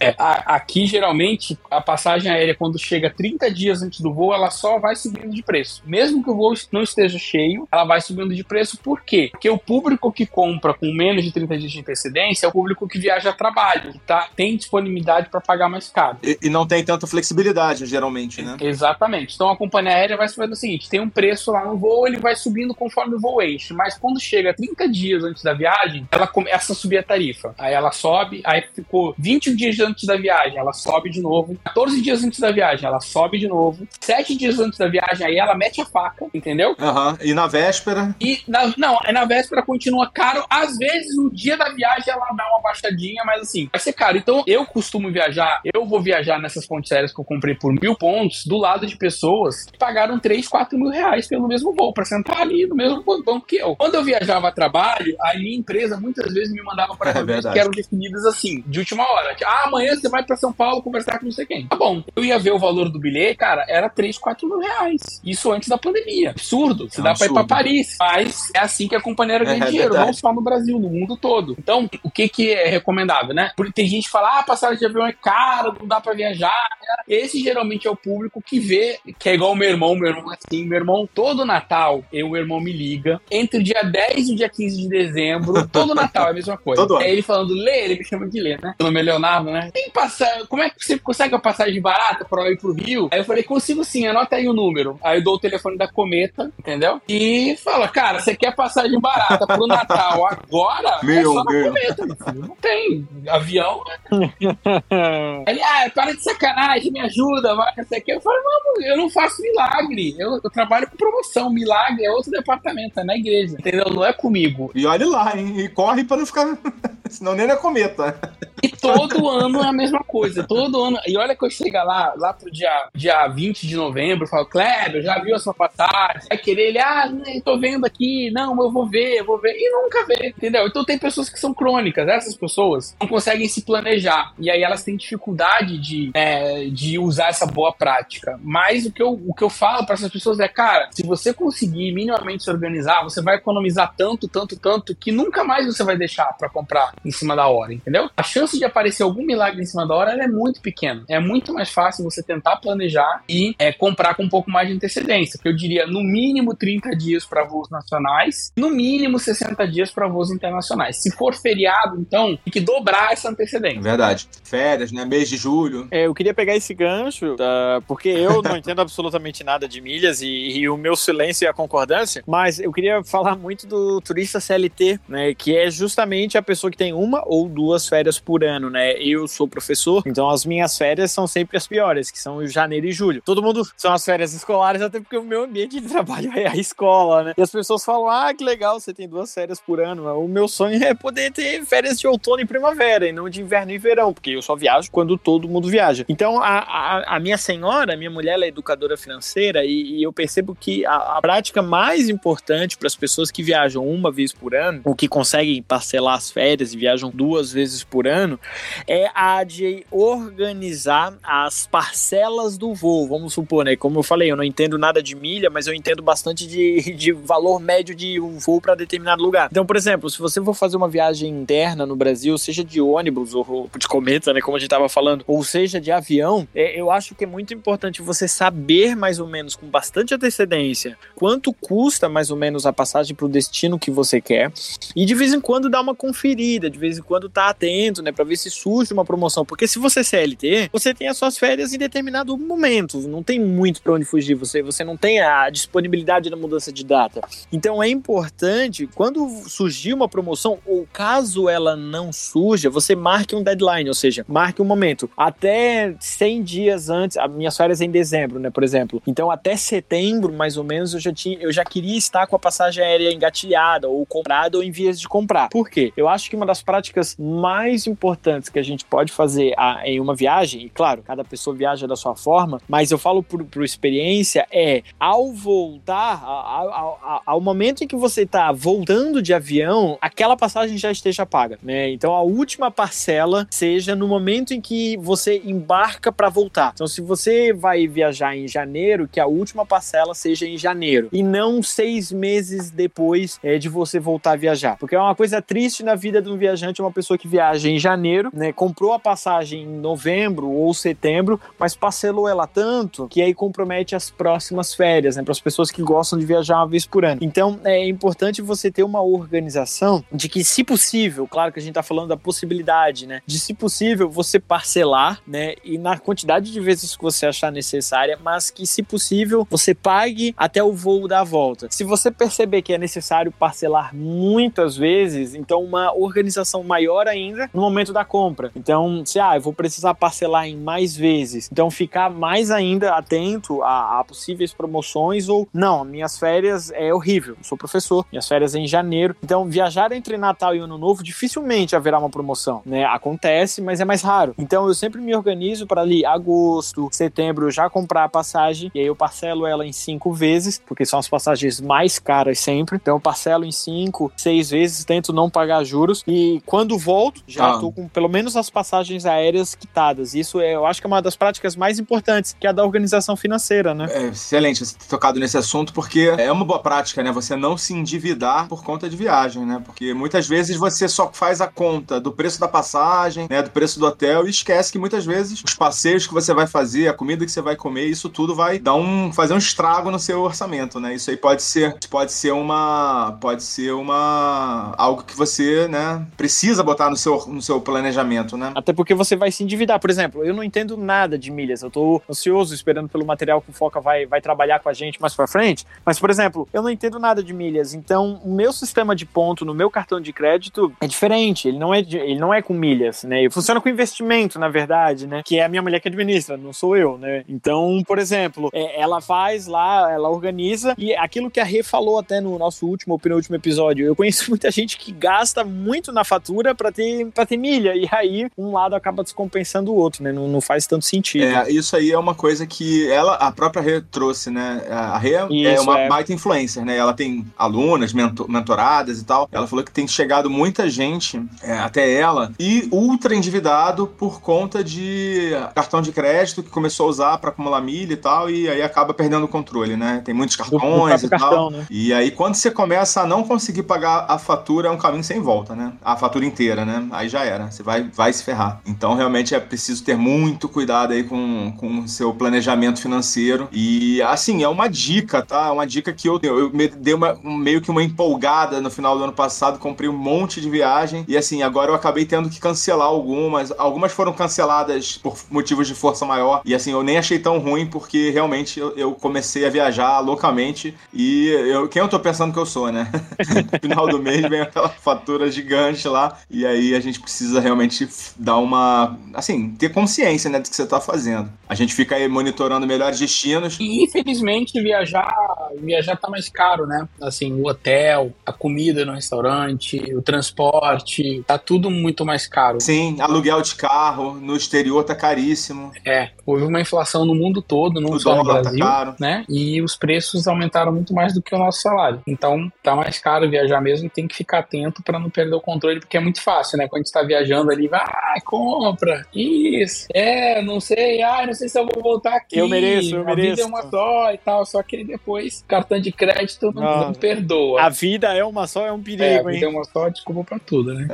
É. é a, aqui, geralmente, a passagem aérea, quando chega 30 dias antes do voo, ela só vai subindo de preço. Mesmo que o voo não esteja cheio, ela vai subindo de preço. Por quê? Porque o público que compra com menos de 30 dias de antecedência é o público que viaja a trabalho, que tá, tem disponibilidade para pagar mais caro. E, e, não tem tanta flexibilidade, geralmente, né? Exatamente. Então a companhia aérea vai fazer o seguinte: tem um preço lá no voo, ele vai subindo conforme o voo enche. Mas quando chega 30 dias antes da viagem, ela começa a subir a tarifa. Aí ela sobe, aí ficou 20 dias antes da viagem, ela sobe de novo. 14 dias antes da viagem, ela sobe de novo. 7 dias antes da viagem, aí ela mete a faca, entendeu? Aham. Uhum. E na véspera? E na, não, na véspera continua caro. Às vezes, no dia da viagem, ela dá uma baixadinha, mas assim, vai ser caro. Então, eu costumo viajar, eu vou viajar nessas pontes aéreas que eu comprei por mil pontos, do lado de pessoas que pagaram 3, 4 mil reais pelo mesmo voo, pra sentar ali no mesmo banco que eu. Quando eu viajava a trabalho, a minha empresa muitas vezes me mandava para é que eram definidas assim, de última hora. Tipo, ah, amanhã você vai para São Paulo conversar com não sei quem. Tá bom. Eu ia ver o valor do bilhete, cara, era 3, 4 mil reais. Isso antes da pandemia. Absurdo. Você é dá absurdo. pra ir pra Paris. Mas é assim que a companhia ganha é, dinheiro, não só no Brasil, no mundo todo. Então, o que, que é recomendável, né? Porque tem gente que fala, ah, passagem de avião é caro, não dá pra viajar. Esse geralmente é o público que vê, que é igual o meu irmão, meu irmão assim, meu irmão, todo Natal, eu, meu irmão me liga, entre o dia 10 e o dia 15 de dezembro, todo Natal é a mesma coisa. Todo é ele falando, lê, ele me chama de lê, né? Meu nome é Leonardo, né? Tem passar, como é que você consegue uma passagem barata pra ir pro Rio? Aí eu falei, consigo sim, anota aí o número. Aí eu dou o telefone da Cometa, entendeu? E fala, cara, você quer passagem barata pro Natal agora? Meu, é só meu. Cometa, não tem avião. Né? ele, ah, para de sacanagem, me ajuda, vai, você quer? Eu falei, não, eu não faço milagre. Eu, eu trabalho com promoção. Milagre é outro departamento, é na igreja. Entendeu? Não é comigo. E olhe lá, hein? E corre pra não ficar. Senão nem é cometa. E todo ano é a mesma coisa. Todo ano. E olha que eu chego lá, lá pro dia, dia 20 de novembro, falo, Kleber, já viu a sua passagem? Vai querer ele, ah, tô vendo aqui, não, eu vou ver, eu vou ver. E nunca vê, entendeu? Então tem pessoas que são crônicas, essas pessoas não conseguem se planejar. E aí elas têm dificuldade de, é, de usar essa boa prática. Mas o que eu, o que eu falo para essas pessoas é, cara, se você conseguir minimamente se organizar, você vai economizar tanto, tanto, tanto, que nunca mais você vai deixar para comprar em cima da hora, entendeu? A chance de aparecer algum milagre em cima da hora é muito pequena. É muito mais fácil você tentar planejar e é, comprar com um pouco mais de antecedência. Que eu diria, no mínimo 30 dias para voos nacionais, no mínimo 60 dias para voos internacionais. Se for feriado, então, tem que dobrar essa antecedência. Verdade. Férias, né? Mês de julho. É, eu queria pegar esse gancho, tá? porque eu não entendo absolutamente nada de milhas e, e, o meu silêncio é a concordância, mas eu queria falar muito do turista CLT, né? Que é justamente a pessoa que tem uma ou duas férias por ano, né? Eu sou professor, então as minhas férias são sempre as piores, que são janeiro e julho. Todo mundo são as férias escolares, até porque o meu ambiente de trabalho é a escola, né? E as pessoas falam: ah, que legal, você tem duas férias por ano. O meu sonho é poder ter férias de outono e primavera, e não de inverno e verão, porque eu só viajo quando todo mundo viaja. Então, a, a, a minha senhora, minha mulher, ela é educadora financeira, e, e eu percebo que a, a prática mais importante para as pessoas que viajam uma vez por ano, ou que conseguem parcelar as férias e viajam duas vezes por ano, é a de organizar as parcelas do voo. Vamos supor, né? Como eu falei, eu não entendo nada de milha, mas eu entendo bastante de, de valor médio de um voo para determinado lugar. Então, por exemplo, se você for fazer uma viagem interna no Brasil, seja de ônibus ou de cometa, né? Como a gente estava falando, ou seja de avião, é, eu acho que é muito importante você saber mais ou menos, com bastante antecedência, quanto custa mais ou menos a passagem para o destino que você quer e de vez em quando dar uma conferida, de vez em quando tá atento, né? Para ver se surge uma promoção. Porque se você é CLT, você tem as suas férias em determinado momento. Não tem muito para onde fugir. Você, você não tem a disponibilidade da mudança de data. Então é importante, quando surgir uma promoção, ou caso ela não surja, você marque um deadline, ou seja, marque um momento. Até 100 dias antes, as minhas férias é em dezembro, né, por exemplo. Então até setembro, mais ou menos, eu já, tinha, eu já queria estar com a passagem aérea engatilhada, ou comprada, ou em vias de comprar. Por quê? Eu acho que uma das práticas mais importantes que a gente pode fazer a, em uma viagem, e claro, cada pessoa viaja da sua forma, mas eu falo por, por experiência, é ao voltar, ao, ao momento em que você está voltando de avião, aquela passagem já esteja paga, né? Então a última parcela seja no momento em que você embarca para voltar. Então se você vai viajar em janeiro, que a última parcela seja em janeiro e não seis meses depois é, de você voltar a viajar, porque é uma coisa triste na vida de um viajante, uma pessoa que viaja em janeiro, né? Comprou a passagem em novembro ou setembro, mas parcelou ela tanto que aí compromete as próximas férias, né? Para as pessoas que gostam de viajar uma vez por ano. Então é importante você ter uma organização de que, se possível, claro que a gente está falando da possibilidade, né? De se possível você parcelar, né? E na quantidade de vezes que você achar necessária, mas que, se possível, você pague até o voo da volta. Se você perceber que é necessário parcelar muitas vezes, então uma organização maior ainda no momento da compra. Então, se ah, eu vou precisar parcelar em mais vezes, então ficar mais ainda atento a, a possíveis promoções ou não, minhas férias é horrível. Eu sou professor, minhas férias é em janeiro. Então, viajar entre Natal e Ano Novo dificilmente haverá uma promoção, né? Acontece, mas é mais raro. Então, eu sempre me organizo para ali agosto, setembro já comprar a passagem e aí eu parcelo ela em cinco vezes, porque são as passagens mais caras sempre. Então, eu parcelo em cinco, seis vezes, tento não pagar juros e quando volto já estou ah. com pelo menos as passagens aéreas quitadas. Isso é, eu acho que é uma das práticas mais importantes, que é a da organização financeira, né? É excelente você ter tocado nesse assunto, porque é uma boa prática, né? Você não se endividar por conta de viagem, né? Porque muitas vezes você só faz a conta do preço da passagem, né? Do preço do hotel e esquece que muitas vezes os passeios que você vai fazer, a comida que você vai comer, isso tudo vai dar um fazer um estrago no seu orçamento, né? Isso aí pode ser pode ser uma pode ser uma algo que você, né, precisa botar no seu no seu planejamento, né? Até porque você vai se endividar, por exemplo, eu não entendo nada de milhas, eu tô ansioso esperando pelo material que o Foca vai vai trabalhar com a gente mais para frente, mas por exemplo, eu não entendo nada de milhas, então o meu sistema de ponto no meu cartão de crédito é diferente, ele não é, ele não é com milhas, né? Ele funciona com investimento, na verdade, né? Que é a minha mulher que administra, não sou eu, né? Então, por exemplo, é, ela faz lá, ela organiza e aquilo que a Rê falou até no nosso último ou penúltimo episódio, eu conheço muita gente que gasta muito na fatura para ter para ter milha e aí um lado acaba descompensando o outro, né? Não, não faz tanto sentido. É, isso aí é uma coisa que ela, a própria Rê trouxe, né? A Rê é uma é. baita influencer, né? Ela tem alunas, mentor, mentoradas e tal. Ela falou que tem chegado muita gente é, até ela e ultra endividado por conta de cartão de crédito que começou a usar para acumular milha e tal, e aí acaba perdendo o controle, né? Tem muitos cartões e cartão, tal. Né? E aí, quando você começa a não conseguir pagar a fatura, é um caminho sem volta, né? A fatura inteira, né? Aí já era. Você vai, vai se ferrar. Então, realmente, é preciso ter muito cuidado aí com, com o seu planejamento financeiro. E, assim, é uma dica, tá? É uma dica que eu, eu me dei uma, meio que uma empolgada no final do ano passado, comprei um monte de viagem e, assim, agora eu acabei tendo que cancelar algumas. Algumas foram canceladas por motivos de força maior. E, assim, eu nem achei tão ruim porque realmente eu, eu comecei a viajar loucamente e eu, quem eu tô pensando que eu sou, né? no final do mês vem aquela fatura gigante lá e aí a gente precisa realmente dar uma, assim, ter consciência, né, do que você tá fazendo. A gente fica aí monitorando melhores destinos. E infelizmente viajar, viajar tá mais caro, né? Assim, o hotel, a comida no restaurante, o transporte, tá tudo muito mais caro. Sim, aluguel de carro no exterior tá caríssimo. É, houve uma inflação no mundo todo, não o só no tá Brasil, tá caro. né? E os preços aumentaram muito mais do que o nosso salário. Então, tá mais caro viajar mesmo, tem que ficar atento para não perder o controle, porque é muito fácil, né? Quando a gente tá viajando ali, vai, ah, compra, isso, é, não sei, ah, não sei se eu vou voltar aqui. Eu mereço, eu a mereço. vida é uma só e tal, só que depois, cartão de crédito não, não, não perdoa. A vida é uma só, é um perigo, é, a vida hein? é uma só, desculpa pra tudo, né?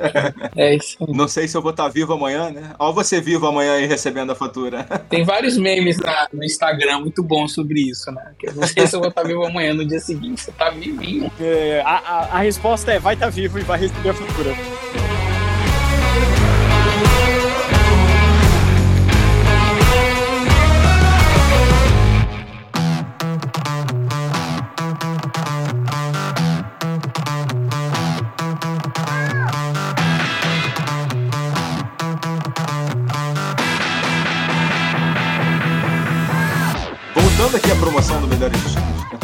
é isso. Não sei se eu vou estar tá vivo amanhã, né? Olha você vivo amanhã e recebendo a fatura. Tem vários memes na, no Instagram muito bons sobre isso, né? Que eu não sei se eu vou estar tá vivo amanhã, no dia seguinte você tá vivinho. É, a, a, a resposta é vai estar tá vivo e vai receber a fatura.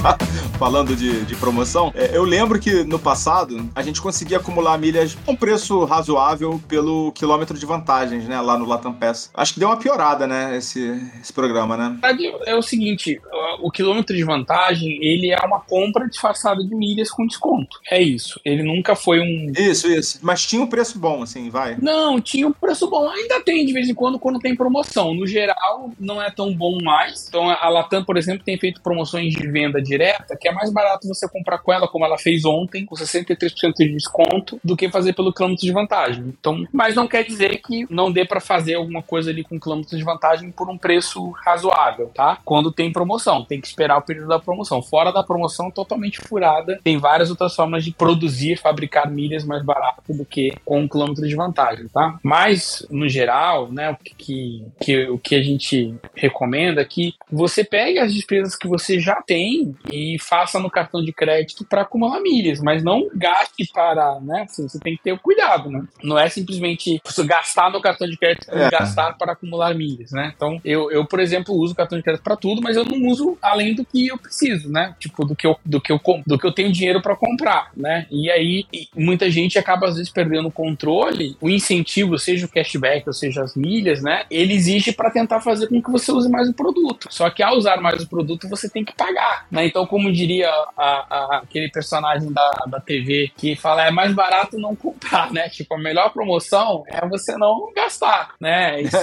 あ! falando de, de promoção, é, eu lembro que no passado a gente conseguia acumular milhas com preço razoável pelo quilômetro de vantagens, né? Lá no Latam Pass. Acho que deu uma piorada, né? Esse, esse programa, né? É o seguinte, o quilômetro de vantagem, ele é uma compra disfarçada de milhas com desconto. É isso. Ele nunca foi um... Isso, isso. Mas tinha um preço bom, assim, vai. Não, tinha um preço bom. Ainda tem, de vez em quando, quando tem promoção. No geral, não é tão bom mais. Então, a Latam, por exemplo, tem feito promoções de venda direta, que é mais barato você comprar com ela, como ela fez ontem, com 63% de desconto, do que fazer pelo quilômetro de vantagem. Então, mas não quer dizer que não dê para fazer alguma coisa ali com quilômetro de vantagem por um preço razoável, tá? Quando tem promoção, tem que esperar o período da promoção. Fora da promoção, totalmente furada. Tem várias outras formas de produzir, fabricar milhas mais barato do que com um quilômetro de vantagem, tá? Mas, no geral, né, o que, que, o que a gente recomenda é que você pegue as despesas que você já tem e faça no cartão de crédito para acumular milhas, mas não gaste para, né? Assim, você tem que ter o cuidado, né? Não é simplesmente gastar no cartão de crédito é. gastar para acumular milhas, né? Então, eu, eu, por exemplo, uso o cartão de crédito para tudo, mas eu não uso além do que eu preciso, né? Tipo, do que eu, do que eu, do que eu tenho dinheiro para comprar, né? E aí, muita gente acaba às vezes perdendo o controle, o incentivo, seja o cashback ou seja as milhas, né? Ele exige para tentar fazer com que você use mais o produto. Só que ao usar mais o produto, você tem que pagar, né? Então, como diria a, a, aquele personagem da, da TV que fala, é mais barato não comprar, né? Tipo, a melhor promoção é você não gastar, né? Isso.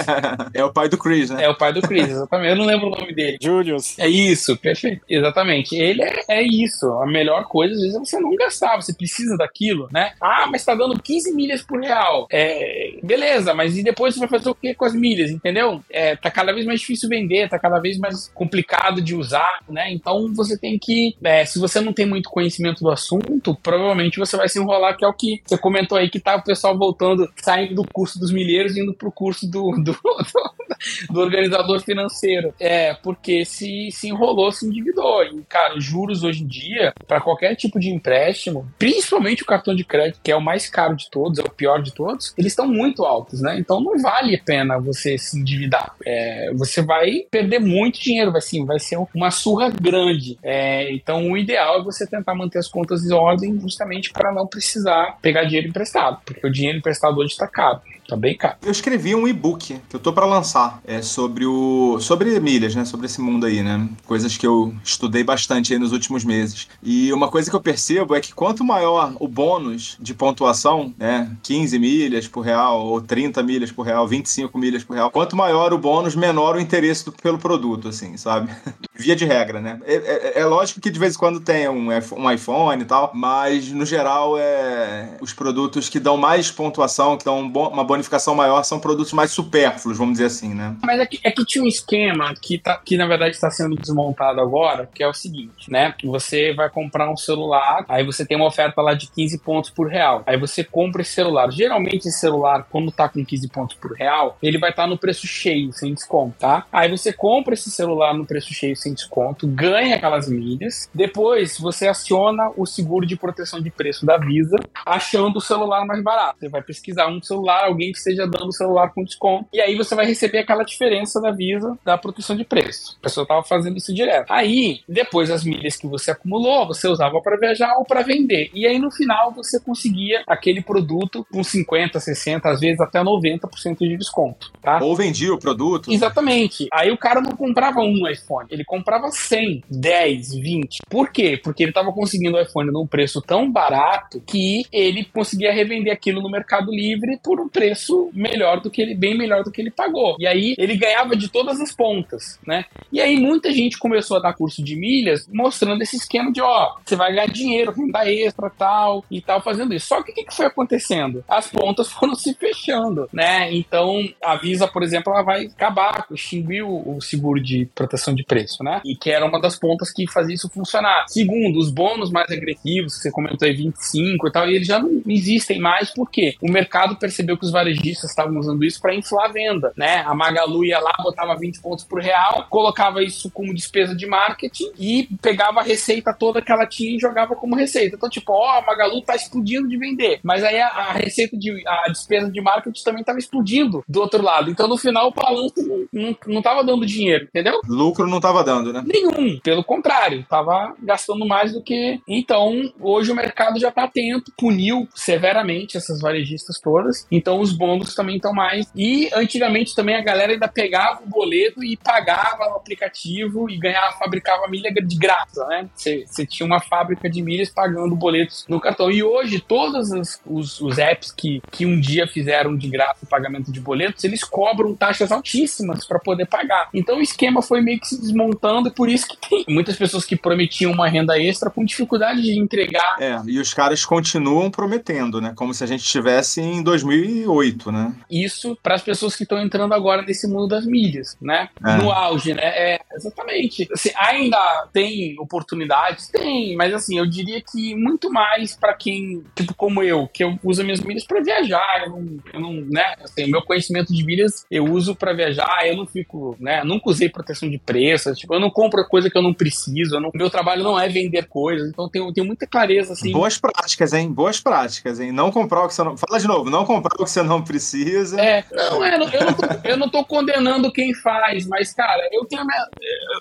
é o pai do Chris, né? É o pai do Chris, exatamente. Eu não lembro o nome dele. Julius. É isso, perfeito. Exatamente. Ele é, é isso. A melhor coisa, às vezes, é você não gastar. Você precisa daquilo, né? Ah, mas tá dando 15 milhas por real. É, beleza, mas e depois você vai fazer o que com as milhas, entendeu? É, tá cada vez mais difícil vender, tá cada vez mais complicado de usar, né? Então você tem que, é, se você não tem muito conhecimento do assunto, provavelmente você vai se enrolar, que é o que você comentou aí, que tá o pessoal voltando, saindo do curso dos milheiros e indo pro curso do, do, do, do organizador financeiro. É, porque se, se enrolou, se endividou. E, cara, os juros hoje em dia, para qualquer tipo de empréstimo, principalmente o cartão de crédito, que é o mais caro de todos, é o pior de todos, eles estão muito altos, né? Então não vale a pena você se endividar. É, você vai perder muito dinheiro, vai, assim, vai ser uma surra grande. É, então o ideal é você tentar manter as contas em ordem justamente para não precisar pegar dinheiro emprestado, porque o dinheiro emprestado hoje está caro. Tá bem caro. Eu escrevi um e-book que eu tô para lançar. É sobre o. sobre milhas, né? Sobre esse mundo aí, né? Coisas que eu estudei bastante aí nos últimos meses. E uma coisa que eu percebo é que quanto maior o bônus de pontuação, né? 15 milhas por real, ou 30 milhas por real, 25 milhas por real, quanto maior o bônus, menor o interesse do, pelo produto, assim, sabe? Via de regra, né? É, é, é, lógico que de vez em quando tem um, um iPhone e tal, mas no geral é os produtos que dão mais pontuação, que dão uma boa bonificação maior são produtos mais supérfluos, vamos dizer assim, né? Mas é que, é que tinha um esquema que, tá, que na verdade está sendo desmontado agora, que é o seguinte, né? Você vai comprar um celular, aí você tem uma oferta lá de 15 pontos por real. Aí você compra esse celular. Geralmente esse celular, quando tá com 15 pontos por real, ele vai estar tá no preço cheio, sem desconto, tá? Aí você compra esse celular no preço cheio, sem desconto, ganha aquelas milhas. Depois você aciona o seguro de proteção de preço da Visa, achando o celular mais barato. Você vai pesquisar um celular, alguém alguém que esteja dando o celular com desconto. E aí você vai receber aquela diferença da Visa da proteção de preço. A pessoa estava fazendo isso direto. Aí, depois as milhas que você acumulou, você usava para viajar ou para vender. E aí no final você conseguia aquele produto com 50, 60, às vezes até 90% de desconto, tá? Ou vendia o produto. Exatamente. Aí o cara não comprava um iPhone, ele comprava 100, 10, 20. Por quê? Porque ele estava conseguindo o iPhone num preço tão barato que ele conseguia revender aquilo no Mercado Livre por um preço preço melhor do que ele, bem melhor do que ele pagou. E aí ele ganhava de todas as pontas, né? E aí muita gente começou a dar curso de milhas mostrando esse esquema de, ó, você vai ganhar dinheiro, renda extra, tal, e tal, fazendo isso. Só que o que, que foi acontecendo? As pontas foram se fechando, né? Então a Visa, por exemplo, ela vai acabar, extinguir o, o seguro de proteção de preço, né? E que era uma das pontas que fazia isso funcionar. Segundo, os bônus mais agressivos, você comentou aí 25 e tal, e eles já não existem mais, porque o mercado percebeu que os varejistas estavam usando isso para inflar a venda, né? A Magalu ia lá, botava 20 pontos por real, colocava isso como despesa de marketing e pegava a receita toda que ela tinha e jogava como receita. Então, tipo, ó, a Magalu tá explodindo de vender, mas aí a, a receita de a despesa de marketing também estava explodindo do outro lado. Então, no final, o balanço não, não, não tava dando dinheiro, entendeu? Lucro não tava dando, né? Nenhum, pelo contrário, tava gastando mais do que. Então, hoje o mercado já tá atento, puniu severamente essas varejistas todas, então os bônus também estão mais. E antigamente também a galera ainda pegava o boleto e pagava no aplicativo e ganhava, fabricava milha de graça, né? Você tinha uma fábrica de milhas pagando boletos no cartão. E hoje, todos os, os, os apps que, que um dia fizeram de graça o pagamento de boletos, eles cobram taxas altíssimas para poder pagar. Então o esquema foi meio que se desmontando e por isso que tem muitas pessoas que prometiam uma renda extra com dificuldade de entregar. É, e os caras continuam prometendo, né? Como se a gente estivesse em 2008, né? Isso para as pessoas que estão entrando agora nesse mundo das milhas, né? É. No auge, né? É, exatamente. Assim, ainda tem oportunidades? Tem, mas assim, eu diria que muito mais para quem, tipo, como eu, que eu uso minhas milhas para viajar, eu não, eu não, né? Assim, meu conhecimento de milhas eu uso para viajar, eu não fico, né? Nunca usei proteção de preço, tipo, eu não compro coisa que eu não preciso, eu não, meu trabalho não é vender coisas, então tenho, tenho muita clareza, assim. Boas práticas, hein? Boas práticas, hein? Não comprar o que você não. Fala de novo, não comprar o que você não precisa. É, não, é, eu, não tô, eu não tô condenando quem faz, mas, cara, eu tenho. Minha,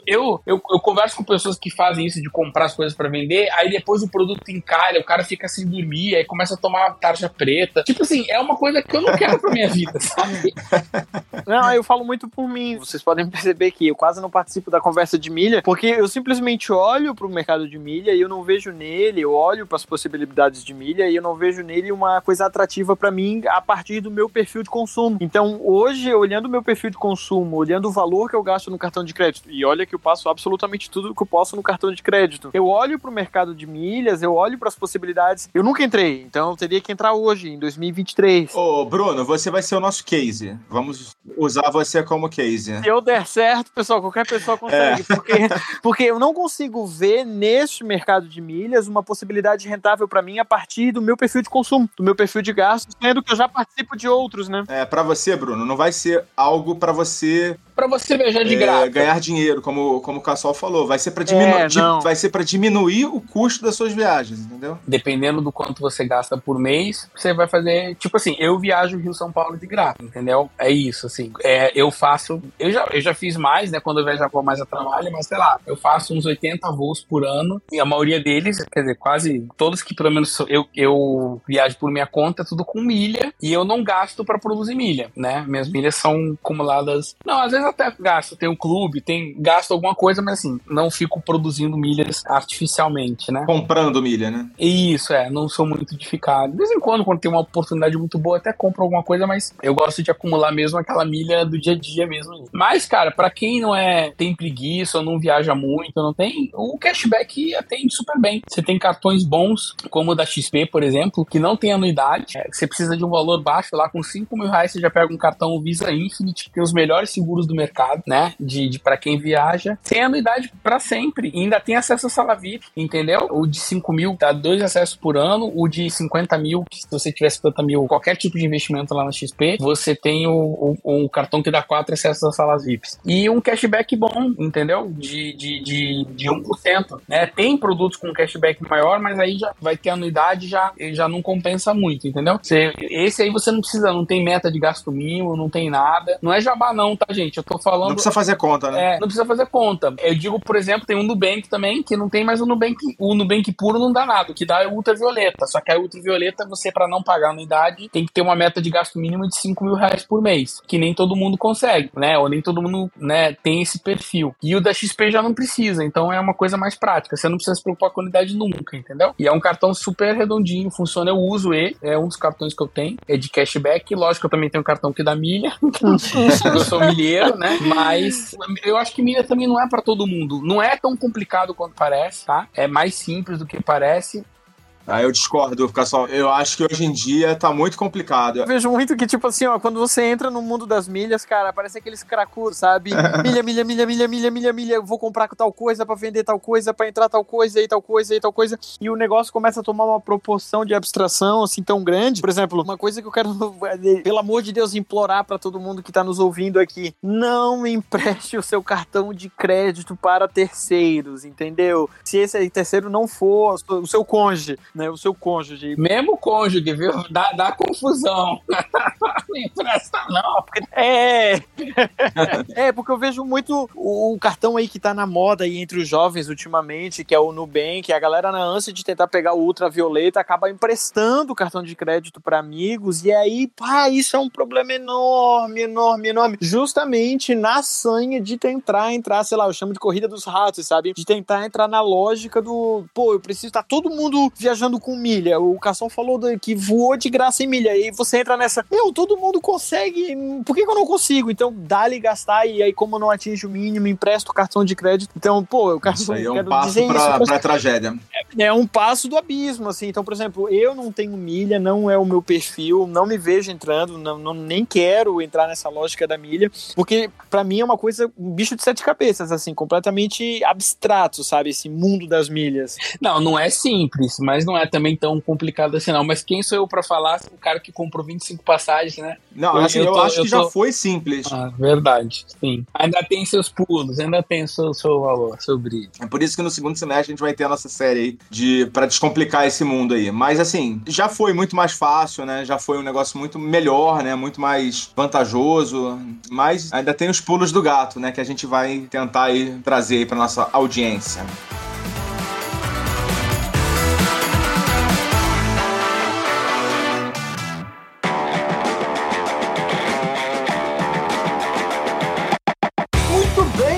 eu, eu, eu converso com pessoas que fazem isso de comprar as coisas para vender, aí depois o produto encalha, o cara fica sem dormir, aí começa a tomar tarja preta. Tipo assim, é uma coisa que eu não quero pra minha vida, sabe? Não, eu falo muito por mim. Vocês podem perceber que eu quase não participo da conversa de milha, porque eu simplesmente olho pro mercado de milha e eu não vejo nele, eu olho para as possibilidades de milha e eu não vejo nele uma coisa atrativa para mim a partir do meu perfil de consumo. Então, hoje, olhando o meu perfil de consumo, olhando o valor que eu gasto no cartão de crédito, e olha que eu passo absolutamente tudo que eu posso no cartão de crédito, eu olho pro mercado de milhas, eu olho para as possibilidades. Eu nunca entrei, então eu teria que entrar hoje, em 2023. Ô, Bruno, você vai ser o nosso case. Vamos usar você como case. Se eu der certo, pessoal, qualquer pessoa consegue. É. Porque, porque eu não consigo ver neste mercado de milhas uma possibilidade rentável para mim a partir do meu perfil de consumo, do meu perfil de gasto, sendo que eu já participo de outros, né? É, para você, Bruno, não vai ser algo para você para você viajar de é, graça. Ganhar dinheiro, como, como o Cassol falou. Vai ser para diminu é, vai ser para diminuir o custo das suas viagens, entendeu? Dependendo do quanto você gasta por mês, você vai fazer. Tipo assim, eu viajo Rio São Paulo de graça, entendeu? É isso, assim. É, eu faço. Eu já, eu já fiz mais, né? Quando eu viajava mais a trabalho, mas sei lá, eu faço uns 80 voos por ano. E a maioria deles, quer dizer, quase todos que pelo menos eu, eu viajo por minha conta, tudo com milha. E eu não gasto para produzir milha, né? Minhas milhas são acumuladas. Não, às vezes vezes até gasto, tem um clube, tem gasto alguma coisa, mas assim, não fico produzindo milhas artificialmente, né? Comprando milha, né? Isso, é, não sou muito de ficar. De vez em quando, quando tem uma oportunidade muito boa, até compro alguma coisa, mas eu gosto de acumular mesmo aquela milha do dia a dia mesmo. Mas, cara, para quem não é, tem preguiça ou não viaja muito, não tem, o cashback atende super bem. Você tem cartões bons, como o da XP, por exemplo, que não tem anuidade, é, você precisa de um valor baixo lá, com 5 mil reais você já pega um cartão Visa Infinite, que tem os melhores seguros do do mercado, né? De, de para quem viaja, sem anuidade para sempre. E ainda tem acesso a sala VIP, entendeu? O de 5 mil dá dois acessos por ano, o de 50 mil, que se você tiver 50 mil, qualquer tipo de investimento lá na XP, você tem o, o, o cartão que dá quatro acessos às salas VIPs. E um cashback bom, entendeu? De, de, de, de 1%. Né? Tem produtos com cashback maior, mas aí já vai ter anuidade já já não compensa muito, entendeu? Você, esse aí você não precisa, não tem meta de gasto mínimo, não tem nada. Não é jabá não, tá, gente? Eu tô falando. Não precisa fazer conta, né? É, não precisa fazer conta. Eu digo, por exemplo, tem um Nubank também, que não tem mais o Nubank. O Nubank puro não dá nada. O que dá é ultravioleta. Só que a ultravioleta, você, para não pagar a anuidade, tem que ter uma meta de gasto mínimo de 5 mil reais por mês. Que nem todo mundo consegue, né? Ou nem todo mundo né, tem esse perfil. E o da XP já não precisa. Então é uma coisa mais prática. Você não precisa se preocupar com a unidade nunca, entendeu? E é um cartão super redondinho, funciona. Eu uso ele. É um dos cartões que eu tenho. É de cashback. Lógico que eu também tenho um cartão que dá milha. eu sou milheiro né? Mas eu acho que milha também não é para todo mundo. Não é tão complicado quanto parece, tá? É mais simples do que parece. Aí eu discordo, pessoal. Eu acho que hoje em dia tá muito complicado. Eu vejo muito que, tipo assim, ó, quando você entra no mundo das milhas, cara, parece aqueles cracudos, sabe? milha, milha, milha, milha, milha, milha, milha, vou comprar tal coisa para vender tal coisa, para entrar tal coisa e tal coisa e tal coisa. E o negócio começa a tomar uma proporção de abstração, assim, tão grande. Por exemplo, uma coisa que eu quero, pelo amor de Deus, implorar para todo mundo que tá nos ouvindo aqui: não empreste o seu cartão de crédito para terceiros, entendeu? Se esse terceiro não for o seu cônjuge, né? O seu cônjuge. Mesmo cônjuge, viu? Dá, dá confusão. não empresta, não. É. é, porque eu vejo muito o, o, cartão aí que tá na moda aí entre os jovens ultimamente, que é o Nubank, a galera na ânsia de tentar pegar o ultravioleta acaba emprestando o cartão de crédito para amigos, e aí, pá, isso é um problema enorme, enorme, enorme. Justamente na sanha de tentar entrar, sei lá, eu chamo de corrida dos ratos, sabe? De tentar entrar na lógica do, pô, eu preciso estar tá todo mundo viajando com milha. O Cação falou que voou de graça em milha. E você entra nessa, meu, todo mundo consegue, por que, que eu não consigo? Então, dá-lhe gastar e aí, como não atinge o mínimo, empresta o cartão de crédito. Então, pô, eu quero, isso aí é um passo pra, isso, pra tragédia. É, é um passo do abismo, assim. Então, por exemplo, eu não tenho milha, não é o meu perfil, não me vejo entrando, não, não nem quero entrar nessa lógica da milha, porque para mim é uma coisa, um bicho de sete cabeças, assim, completamente abstrato, sabe? Esse mundo das milhas. Não, não é simples, mas não é também tão complicado assim, não. Mas quem sou eu para falar? O cara que comprou 25 passagens, né? Não, eu, assim, eu, eu tô, acho que tô... já foi simples. Ah, verdade, sim. Ainda tem seus pulos, ainda tem seu, seu valor, seu brilho. É por isso que no segundo semestre a gente vai ter a nossa série aí de para descomplicar esse mundo aí. Mas assim, já foi muito mais fácil, né? Já foi um negócio muito melhor, né? Muito mais vantajoso. Mas ainda tem os pulos do gato, né? Que a gente vai tentar aí trazer aí para nossa audiência.